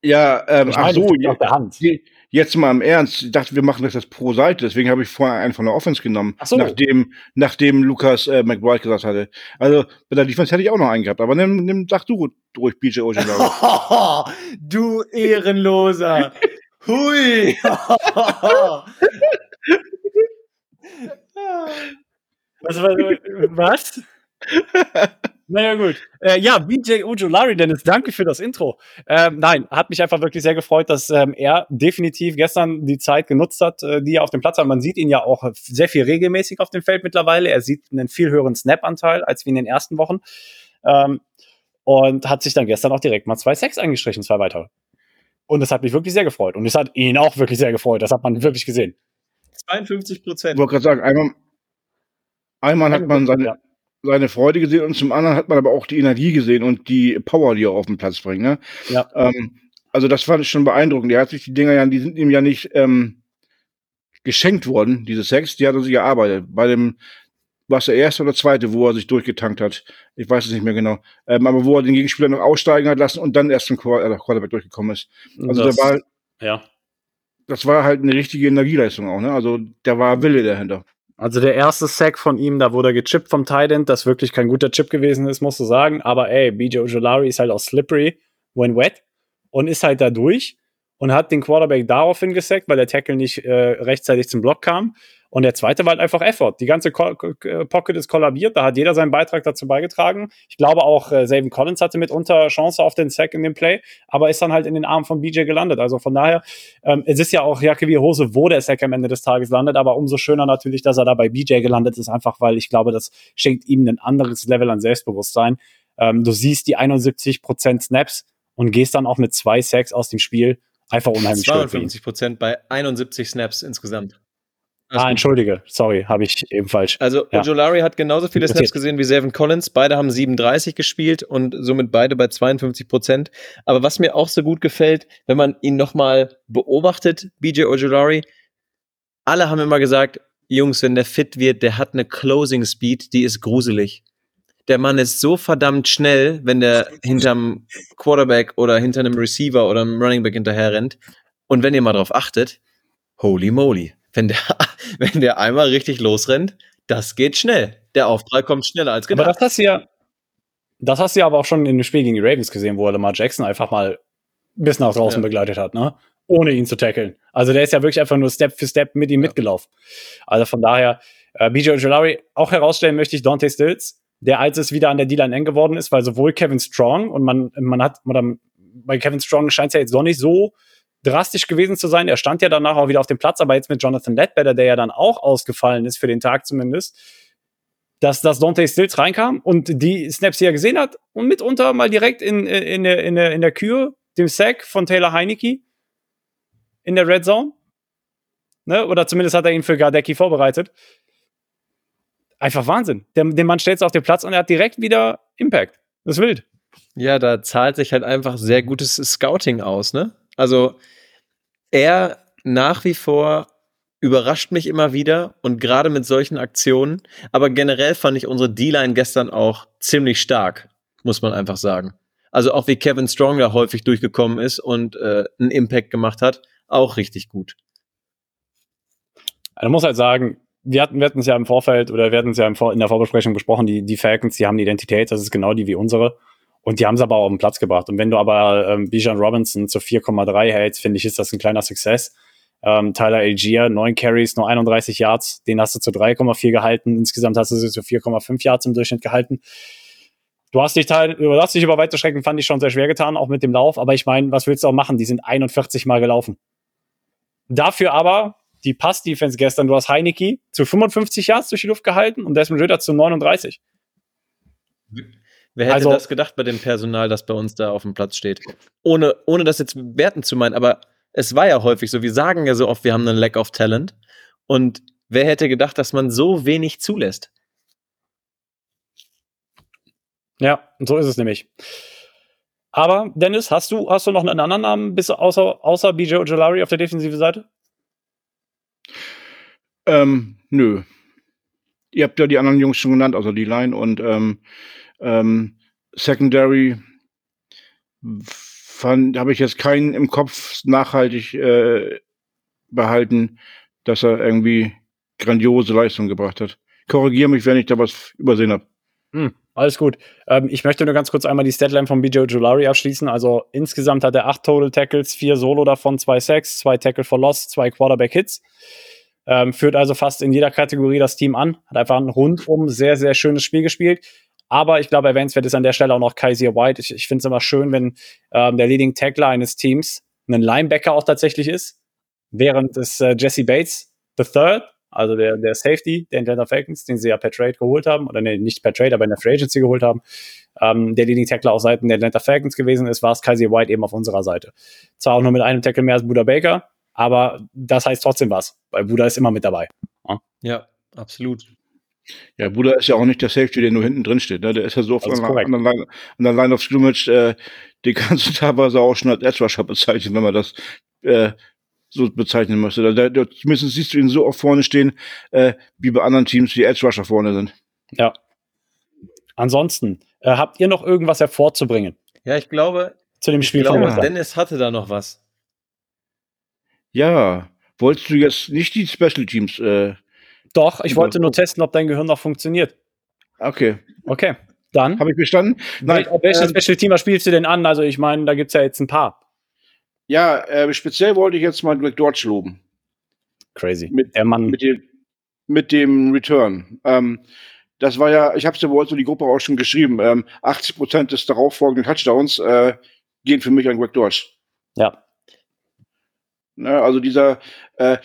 Ja, ähm, Ich ach meine, so, das liegt je- auf der Hand. je- jetzt mal im Ernst. Ich dachte, wir machen das jetzt pro Seite, deswegen habe ich vorher einen von der Offense genommen, Ach so. nachdem, nachdem Lukas äh, McBride gesagt hatte. Also bei der Defense hätte ich auch noch einen gehabt, aber nimm, nimm sag du ruhig BJ Ojolari. du Ehrenloser. Hui. Was? was? naja, gut. Äh, ja, BJ Ojolari, Dennis, danke für das Intro. Ähm, nein, hat mich einfach wirklich sehr gefreut, dass ähm, er definitiv gestern die Zeit genutzt hat, äh, die er auf dem Platz hat. Man sieht ihn ja auch sehr viel regelmäßig auf dem Feld mittlerweile. Er sieht einen viel höheren Snap-Anteil als wie in den ersten Wochen. Ähm, und hat sich dann gestern auch direkt mal zwei Sacks eingestrichen, zwei weitere. Und das hat mich wirklich sehr gefreut. Und es hat ihn auch wirklich sehr gefreut. Das hat man wirklich gesehen. 52% Ich Prozent. wollte gerade sagen, einmal, einmal hat man seine, Ja. Seine Freude gesehen und zum anderen hat man aber auch die Energie gesehen und die Power, die er auf den Platz bringt. Ne? Ja. Ähm, also das fand ich schon beeindruckend. Er hat sich die Dinger ja, die sind ihm ja nicht ähm, geschenkt worden, diese Sex, die hat er sich erarbeitet. Bei dem, was der erste oder zweite, wo er sich durchgetankt hat, ich weiß es nicht mehr genau, ähm, aber wo er den Gegenspieler noch aussteigen hat lassen und dann erst zum äh, Quarterback durchgekommen ist. Also das, da war, ja. das war halt eine richtige Energieleistung auch. Ne? Also da war Wille dahinter. Also der erste Sack von ihm, da wurde er gechippt vom Tight End, das wirklich kein guter Chip gewesen ist, musst du sagen. Aber ey, BJ Ojolari ist halt auch slippery when wet und ist halt da durch und hat den Quarterback daraufhin gesackt, weil der Tackle nicht äh, rechtzeitig zum Block kam. Und der zweite war halt einfach Effort. Die ganze Ko- Pocket ist kollabiert, da hat jeder seinen Beitrag dazu beigetragen. Ich glaube auch, äh, Savin Collins hatte mitunter Chance auf den Sack in dem Play, aber ist dann halt in den Armen von BJ gelandet. Also von daher, ähm, es ist ja auch Jacke wie Hose, wo der Sack am Ende des Tages landet, aber umso schöner natürlich, dass er da bei BJ gelandet ist, einfach weil ich glaube, das schenkt ihm ein anderes Level an Selbstbewusstsein. Ähm, du siehst die 71% Snaps und gehst dann auch mit zwei Sacks aus dem Spiel. Einfach unheimlich schön für ihn. 52 Prozent bei 71 Snaps insgesamt. Ah, entschuldige, sorry, habe ich eben falsch. Also Ja. Ojolari hat genauso viele. Snaps gesehen wie Sevin Collins. Beide haben 37 gespielt und somit beide bei 52 Prozent. Aber was mir auch so gut gefällt, wenn man ihn nochmal beobachtet, BJ Ojolari, alle haben immer gesagt, Jungs, wenn der fit wird, der hat eine Closing Speed, die ist gruselig. Der Mann ist so verdammt schnell, wenn der hinterm Quarterback oder hinter einem Receiver oder einem Running Back hinterher rennt. Und wenn ihr mal drauf achtet, holy moly, wenn der, wenn der einmal richtig losrennt, das geht schnell. Der Aufprall kommt schneller als Aber gedacht. das hast du ja, das hast du ja aber auch schon in dem Spiel gegen die Ravens gesehen, wo er Lamar Jackson einfach mal bis nach draußen Ja. begleitet hat, ne? Ohne ihn zu tackeln. Also der ist ja wirklich einfach nur Step für Step mit ihm Ja. mitgelaufen. Also von daher, äh, BJ Ojolari, auch herausstellen möchte ich Dante Stills, der als es wieder an der D-Line eng geworden ist, weil sowohl Kevin Strong und man, man hat, oder bei Kevin Strong scheint es ja jetzt doch nicht so drastisch gewesen zu sein. Er stand ja danach auch wieder auf dem Platz, aber jetzt mit Jonathan Ledbetter, der ja dann auch ausgefallen ist für den Tag zumindest, dass, dass Dante Stills reinkam und die Snaps, die er gesehen hat und mitunter mal direkt in, in, der, in, der, in der Kür, dem Sack von Taylor Heineke in der Red Zone. Ne? Oder zumindest hat er ihn für Gardecki vorbereitet. Einfach Wahnsinn. Der, den Mann stellt auf den Platz und er hat direkt wieder Impact. Das ist wild. Ja, da zahlt sich halt einfach sehr gutes Scouting aus, ne? Also er nach wie vor überrascht mich immer wieder und gerade mit solchen Aktionen. Aber generell fand ich unsere D-Line gestern auch ziemlich stark, muss man einfach sagen. Also auch wie Kevin Strong da häufig durchgekommen ist und äh, einen Impact gemacht hat, auch richtig gut. Man muss halt sagen, wir hatten, wir es ja im Vorfeld oder wir hatten es ja in der Vorbesprechung besprochen, die, die Falcons, die haben eine Identität, das ist genau die wie unsere. Und die haben es aber auch auf den Platz gebracht. Und wenn du aber ähm, Bijan Robinson zu 4,3 hältst, finde ich, ist das ein kleiner Success. Ähm, Tyler Algier, 9 Carries, nur 31 Yards, den hast du zu 3,4 gehalten. Insgesamt hast du sie zu 4,5 Yards im Durchschnitt gehalten. Du hast dich, teil, du hast dich über weite Strecken, fand ich schon sehr schwer getan, auch mit dem Lauf. Aber ich meine, was willst du auch machen? Die sind 41 Mal gelaufen. Dafür aber die Pass-Defense gestern, du hast Heineke zu 55 Yards durch die Luft gehalten und Desmond Ritter zu 39. Wer hätte also, das gedacht bei dem Personal, das bei uns da auf dem Platz steht? Ohne, ohne das jetzt werten zu meinen, aber es war ja häufig so. Wir sagen ja so oft, wir haben einen Lack of Talent. Und wer hätte gedacht, dass man so wenig zulässt? Ja, so ist es nämlich. Aber Dennis, hast du, hast du noch einen anderen Namen bis außer, außer BJ Ojolari auf der defensiven Seite? Ähm, nö. Ihr habt ja die anderen Jungs schon genannt, also die Line und ähm, ähm, Secondary habe ich jetzt keinen im Kopf nachhaltig äh, behalten, dass er irgendwie grandiose Leistung gebracht hat. Korrigiere mich, wenn ich da was übersehen habe. Hm, alles gut. Ähm, ich möchte nur ganz kurz einmal die Statline von BJ Julari abschließen. Also insgesamt hat er acht Total Tackles, vier Solo davon, zwei Sacks, zwei Tackle for Loss, zwei Quarterback Hits. Ähm, führt also fast in jeder Kategorie das Team an. Hat einfach ein rundum sehr, sehr schönes Spiel gespielt. Aber ich glaube, erwähnenswert ist an der Stelle auch noch Kaiser White. Ich, ich finde es immer schön, wenn ähm, der Leading Tackler eines Teams ein Linebacker auch tatsächlich ist, während es äh, Jesse Bates the Third, also der, der Safety der Atlanta Falcons, den sie ja per Trade geholt haben, oder nee, nicht per Trade, aber in der Free Agency geholt haben, ähm, der Leading Tackler auf Seiten der Atlanta Falcons gewesen ist, war es Kaiser White eben auf unserer Seite. Zwar auch nur mit einem Tackle mehr als Buda Baker, aber das heißt trotzdem was, weil Buda ist immer mit dabei. Ja, ja absolut. Ja, Buda ist ja auch nicht der Safety, der nur hinten drin steht. Ne? Der ist ja so an, an, der Line, an der Line of Scrimmage, äh, den kannst du teilweise auch schon als Edge Rusher bezeichnen, wenn man das äh, so bezeichnen möchte. Da, da, da, zumindest siehst du ihn so oft vorne stehen, äh, wie bei anderen Teams, die Edge Rusher vorne sind. Ja. Ansonsten, äh, habt ihr noch irgendwas hervorzubringen? Ja, ich glaube, zu dem Spiel ich glaube, von Dennis hatte da noch was. Ja, wolltest du jetzt nicht die Special Teams äh, doch, ich wollte nur testen, ob dein Gehirn noch funktioniert. Okay. Okay, dann. Habe ich bestanden? Nein. Welches ähm, Special Teamer spielst du denn an? Also, ich meine, da gibt es ja jetzt ein paar. Ja, äh, speziell wollte ich jetzt mal Greg Dodge loben. Crazy. Mit, Der Mann. Mit dem, mit dem Return. Ähm, das war ja, ich habe es ja wohl so die Gruppe auch schon geschrieben, ähm, 80 Prozent des darauffolgenden Touchdowns äh, gehen für mich an Greg Dodge. Ja. Ne, also dieser, äh,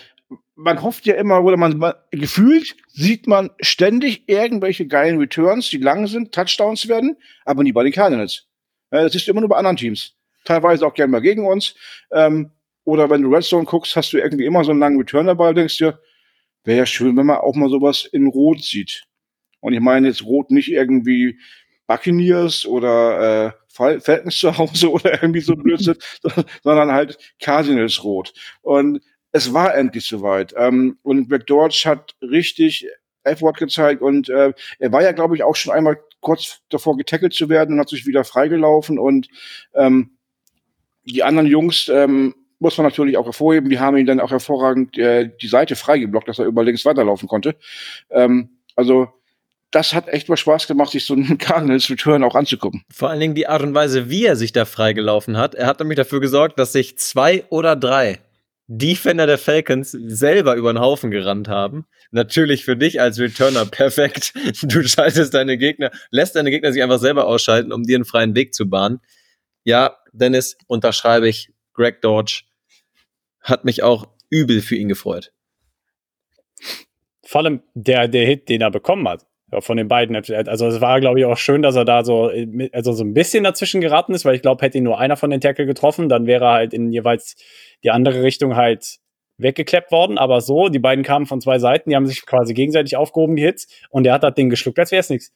man hofft ja immer, oder man, man, gefühlt sieht man ständig irgendwelche geilen Returns, die lang sind, Touchdowns werden, aber nie bei den Cardinals. Das ist immer nur bei anderen Teams. Teilweise auch gerne mal gegen uns. Ähm, oder wenn du Redstone guckst, hast du irgendwie immer so einen langen Return dabei und denkst dir, wäre ja schön, wenn man auch mal sowas in Rot sieht. Und ich meine jetzt Rot nicht irgendwie Buccaneers oder äh, Falcons zu Hause oder irgendwie so Blödsinn, sondern halt Cardinals Rot. Und es war endlich soweit. Ähm, und George hat richtig F-Wort gezeigt und äh, er war ja, glaube ich, auch schon einmal kurz davor getackelt zu werden und hat sich wieder freigelaufen und ähm, die anderen Jungs ähm, muss man natürlich auch hervorheben, die haben ihn dann auch hervorragend äh, die Seite freigeblockt, dass er über links weiterlaufen konnte. Ähm, also das hat echt mal Spaß gemacht, sich so einen Cardinals Return auch anzugucken. Vor allen Dingen die Art und Weise, wie er sich da freigelaufen hat. Er hat nämlich dafür gesorgt, dass sich zwei oder drei Defender der Falcons selber über den Haufen gerannt haben. Natürlich für dich als Returner perfekt. Du schaltest deine Gegner, lässt deine Gegner sich einfach selber ausschalten, um dir einen freien Weg zu bahnen. Ja, Dennis, unterschreibe ich. Greg Dodge, hat mich auch übel für ihn gefreut. Vor allem der, der Hit, den er bekommen hat. Von den beiden. Also es war, glaube ich, auch schön, dass er da so, also so ein bisschen dazwischen geraten ist, weil ich glaube, hätte ihn nur einer von den Tackle getroffen, dann wäre er halt in jeweils die andere Richtung halt weggekleppt worden. Aber so, die beiden kamen von zwei Seiten, die haben sich quasi gegenseitig aufgehoben, die Hits, und der hat das Ding geschluckt, als wäre es nichts.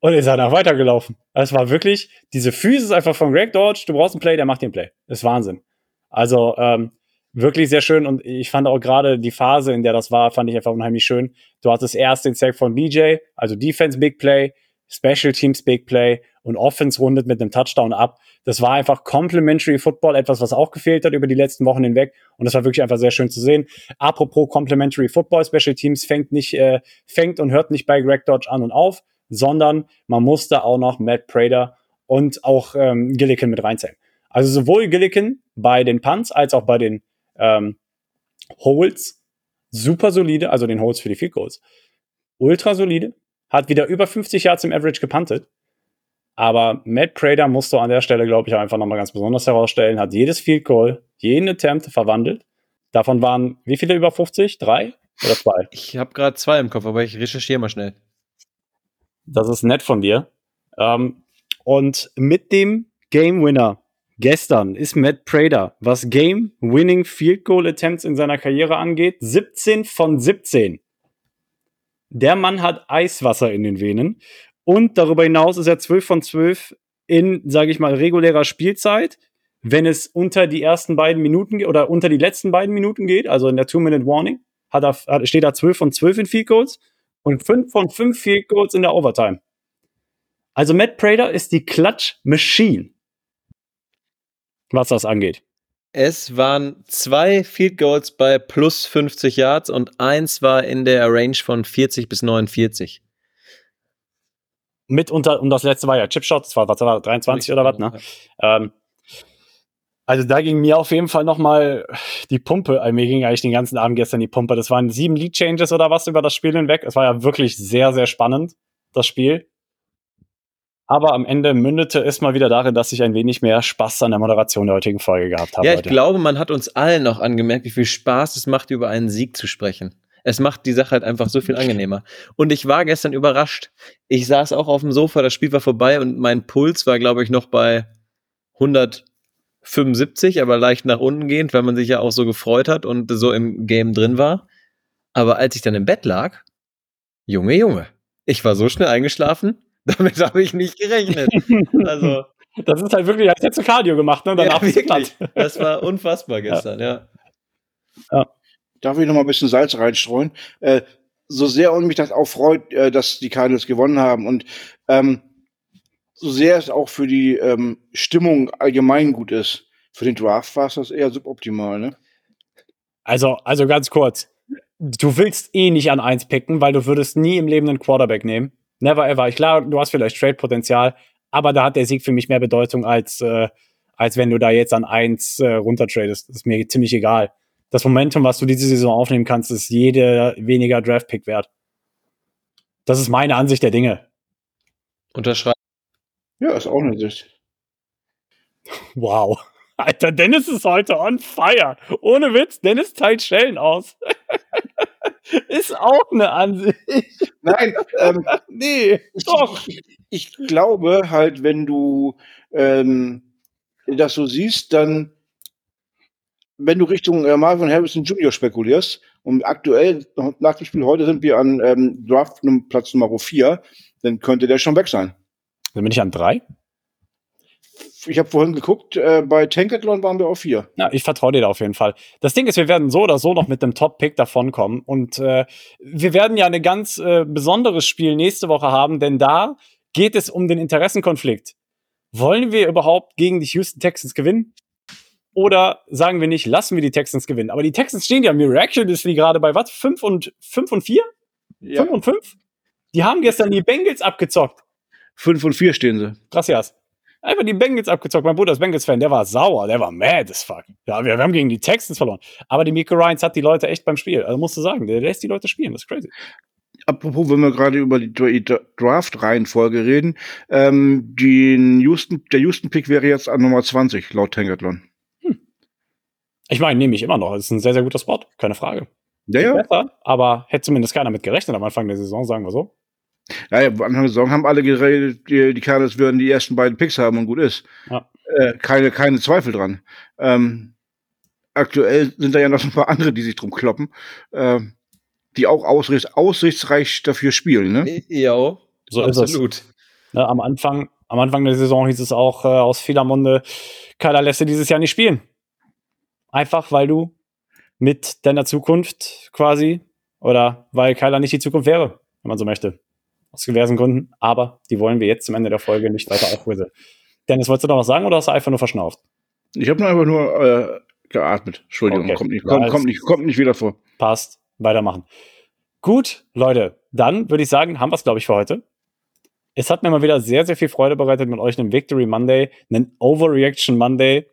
Und ist danach weitergelaufen. Es war wirklich, diese Physis einfach von Greg Dodge, du brauchst einen Play, der macht den Play. Das ist Wahnsinn. Also, ähm, wirklich sehr schön und ich fand auch gerade die Phase, in der das war, fand ich einfach unheimlich schön. Du hattest erst den Sack von BJ, also Defense Big Play, Special Teams Big Play und Offense rundet mit einem Touchdown ab. Das war einfach Complementary Football, etwas, was auch gefehlt hat über die letzten Wochen hinweg. Und das war wirklich einfach sehr schön zu sehen. Apropos Complementary Football, Special Teams fängt nicht, äh, fängt und hört nicht bei Greg Dodge an und auf, sondern man musste auch noch Matt Prater und auch ähm, Gillikin mit reinzählen. Also sowohl Gillikin bei den Punts als auch bei den ähm, Holes super solide, also den Holes für die Field Goals. Ultra solide, hat wieder über 50 Yards im Average gepuntet. Aber Matt Prater musste an der Stelle, glaube ich, einfach nochmal ganz besonders herausstellen, hat jedes Field Goal, jeden Attempt verwandelt. Davon waren wie viele über 50? Drei oder zwei? Ich habe gerade zwei im Kopf, aber ich recherchiere mal schnell. Das ist nett von dir. Ähm, und mit dem Game Winner Gestern ist Matt Prater, was Game-Winning Field Goal Attempts in seiner Karriere angeht, 17 von 17. Der Mann hat Eiswasser in den Venen. Und darüber hinaus ist er 12 von 12 in, sage ich mal, regulärer Spielzeit. Wenn es unter die ersten beiden Minuten oder unter die letzten beiden Minuten geht, also in der Two-Minute-Warning, steht er 12 von 12 in Field Goals und 5 von 5 Field Goals in der Overtime. Also Matt Prater ist die Clutch Machine was das angeht. Es waren zwei Field Goals bei plus 50 Yards und eins war in der Range von 40 bis 49. Mit unter, und das letzte war ja Chipshot, das war, was war 23 oder was, ne? Ähm, also da ging mir auf jeden Fall nochmal die Pumpe, also mir ging eigentlich den ganzen Abend gestern die Pumpe. Das waren sieben Lead Changes oder was über das Spiel hinweg. Es war ja wirklich sehr, sehr spannend, das Spiel. Aber am Ende mündete es mal wieder darin, dass ich ein wenig mehr Spaß an der Moderation der heutigen Folge gehabt habe. Ja, ich heute. glaube, man hat uns allen noch angemerkt, wie viel Spaß es macht, über einen Sieg zu sprechen. Es macht die Sache halt einfach so viel angenehmer. Und ich war gestern überrascht. Ich saß auch auf dem Sofa, das Spiel war vorbei und mein Puls war, glaube ich, noch bei 175, aber leicht nach unten gehend, weil man sich ja auch so gefreut hat und so im Game drin war. Aber als ich dann im Bett lag, Junge, Junge, ich war so schnell eingeschlafen, damit habe ich nicht gerechnet. Also, das ist halt wirklich, als hättest du Cardio gemacht, ne? Danach ja, wirklich. Das war unfassbar gestern, ja. ja. Darf ich noch mal ein bisschen Salz reinstreuen? Äh, so sehr und mich das auch freut, äh, dass die Cardinals gewonnen haben und ähm, so sehr es auch für die ähm, Stimmung allgemein gut ist, für den Draft war es das eher suboptimal, ne? Also, also ganz kurz. Du willst eh nicht an eins picken, weil du würdest nie im Leben einen Quarterback nehmen. Never ever. Ich klar, du hast vielleicht Trade-Potenzial, aber da hat der Sieg für mich mehr Bedeutung als, äh, als wenn du da jetzt an eins äh, runtertradest. Das ist mir ziemlich egal. Das Momentum, was du diese Saison aufnehmen kannst, ist jede weniger Draft-Pick wert. Das ist meine Ansicht der Dinge. Unterschreiben. Ja, ist auch eine Sicht. Wow. Alter, Dennis ist heute on fire. Ohne Witz, Dennis teilt Schellen aus. ist auch eine Ansicht. Nein, ähm, nee, doch. Ich, ich, glaube halt, wenn du ähm, das so siehst, dann, wenn du Richtung äh, Marvin Harrison Jr. spekulierst, und aktuell, nach dem Spiel heute sind wir an ähm, Draft Platz Nummer 4, dann könnte der schon weg sein. Dann bin ich an 3? Ich habe vorhin geguckt, äh, bei Tankathon waren wir auf vier. Ja, ich vertraue dir da auf jeden Fall. Das Ding ist, wir werden so oder so noch mit dem Top-Pick davonkommen. Und äh, wir werden ja ein ganz äh, besonderes Spiel nächste Woche haben, denn da geht es um den Interessenkonflikt. Wollen wir überhaupt gegen die Houston Texans gewinnen? Oder sagen wir nicht, lassen wir die Texans gewinnen? Aber die Texans stehen ja miraculously gerade bei was? 5 und 5 und 4? 5 ja. und 5? Die haben gestern die Bengals abgezockt. 5 und 4 stehen sie. Gracias einfach die Bengals abgezockt. Mein Bruder ist Bengals-Fan, der war sauer, der war mad as fuck. Ja, wir, wir, haben gegen die Texans verloren. Aber die Miko Ryans hat die Leute echt beim Spiel. Also musst du sagen, der lässt die Leute spielen, das ist crazy. Apropos, wenn wir gerade über die Draft-Reihenfolge reden, ähm, den Houston, der Houston-Pick wäre jetzt an Nummer 20, laut Tangathlon. Hm. Ich meine, nehme ich immer noch. Es ist ein sehr, sehr guter Spot, keine Frage. Ja, ja. Besser, aber hätte zumindest keiner mit gerechnet am Anfang der Saison, sagen wir so. Ja, ja, am Anfang der Saison haben alle geredet, die, die Cardinals würden die ersten beiden Picks haben und gut ist. Ja. Äh, keine, keine Zweifel dran. Ähm, aktuell sind da ja noch ein paar andere, die sich drum kloppen, ähm, die auch aussichts, aussichtsreich dafür spielen, ne? Ja, So ist es. absolut. Ne, am, Anfang, am Anfang der Saison hieß es auch äh, aus vieler Munde, Kyler lässt du dieses Jahr nicht spielen. Einfach, weil du mit deiner Zukunft quasi, oder weil Kyler nicht die Zukunft wäre, wenn man so möchte. Aus diversen Gründen. Aber die wollen wir jetzt zum Ende der Folge nicht weiter aufrüsseln. Dennis, wolltest du noch was sagen oder hast du einfach nur verschnauft? Ich habe nur einfach nur äh, geatmet. Entschuldigung, Okay. kommt, nicht, kommt, kommt, nicht, kommt nicht wieder vor. Passt. Weitermachen. Gut, Leute, dann würde ich sagen, haben wir es, glaube ich, für heute. Es hat mir mal wieder sehr, sehr viel Freude bereitet, mit euch einen Victory Monday, einen Overreaction Monday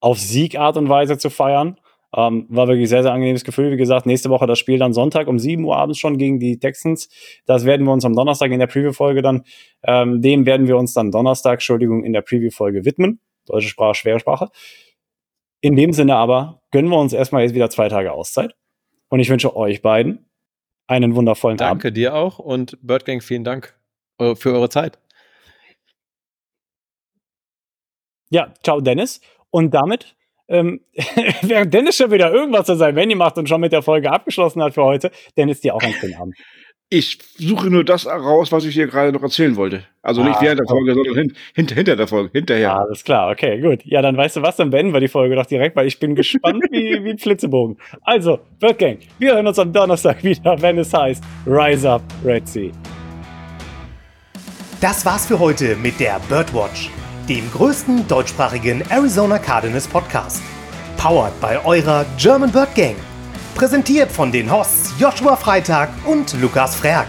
auf Siegart und Weise zu feiern. Ähm, war wirklich sehr, sehr angenehmes Gefühl. Wie gesagt, nächste Woche das Spiel dann Sonntag um 7 Uhr abends schon gegen die Texans. Das werden wir uns am Donnerstag in der Preview-Folge dann, ähm, dem werden wir uns dann Donnerstag, Entschuldigung, in der Preview-Folge widmen. Deutsche Sprache, schwere Sprache. In dem Sinne aber gönnen wir uns erstmal jetzt wieder zwei Tage Auszeit. Und ich wünsche euch beiden einen wundervollen Tag. Danke dir auch und Birdgang, vielen Dank äh, für eure Zeit. Ja, ciao Dennis. Und damit, ähm, während Dennis schon wieder irgendwas an seinem Handy macht und schon mit der Folge abgeschlossen hat für heute, Dennis dir auch einen schönen Abend. Ich suche nur das heraus, was ich dir gerade noch erzählen wollte. Also nicht Ah, während der. Folge, sondern hin, hinter, hinter der Folge, hinterher. Alles klar, okay, gut. Ja, dann weißt du was, dann beenden wir die Folge doch direkt, weil ich bin gespannt wie, wie ein Flitzebogen. Also, Birdgang, wir hören uns am Donnerstag wieder, wenn es heißt Rise Up, Red Sea. Das war's für heute mit der Birdwatch, dem größten deutschsprachigen Arizona Cardinals Podcast. Powered bei eurer German Bird Gang. Präsentiert von den Hosts Joshua Freitag und Lukas Frerk.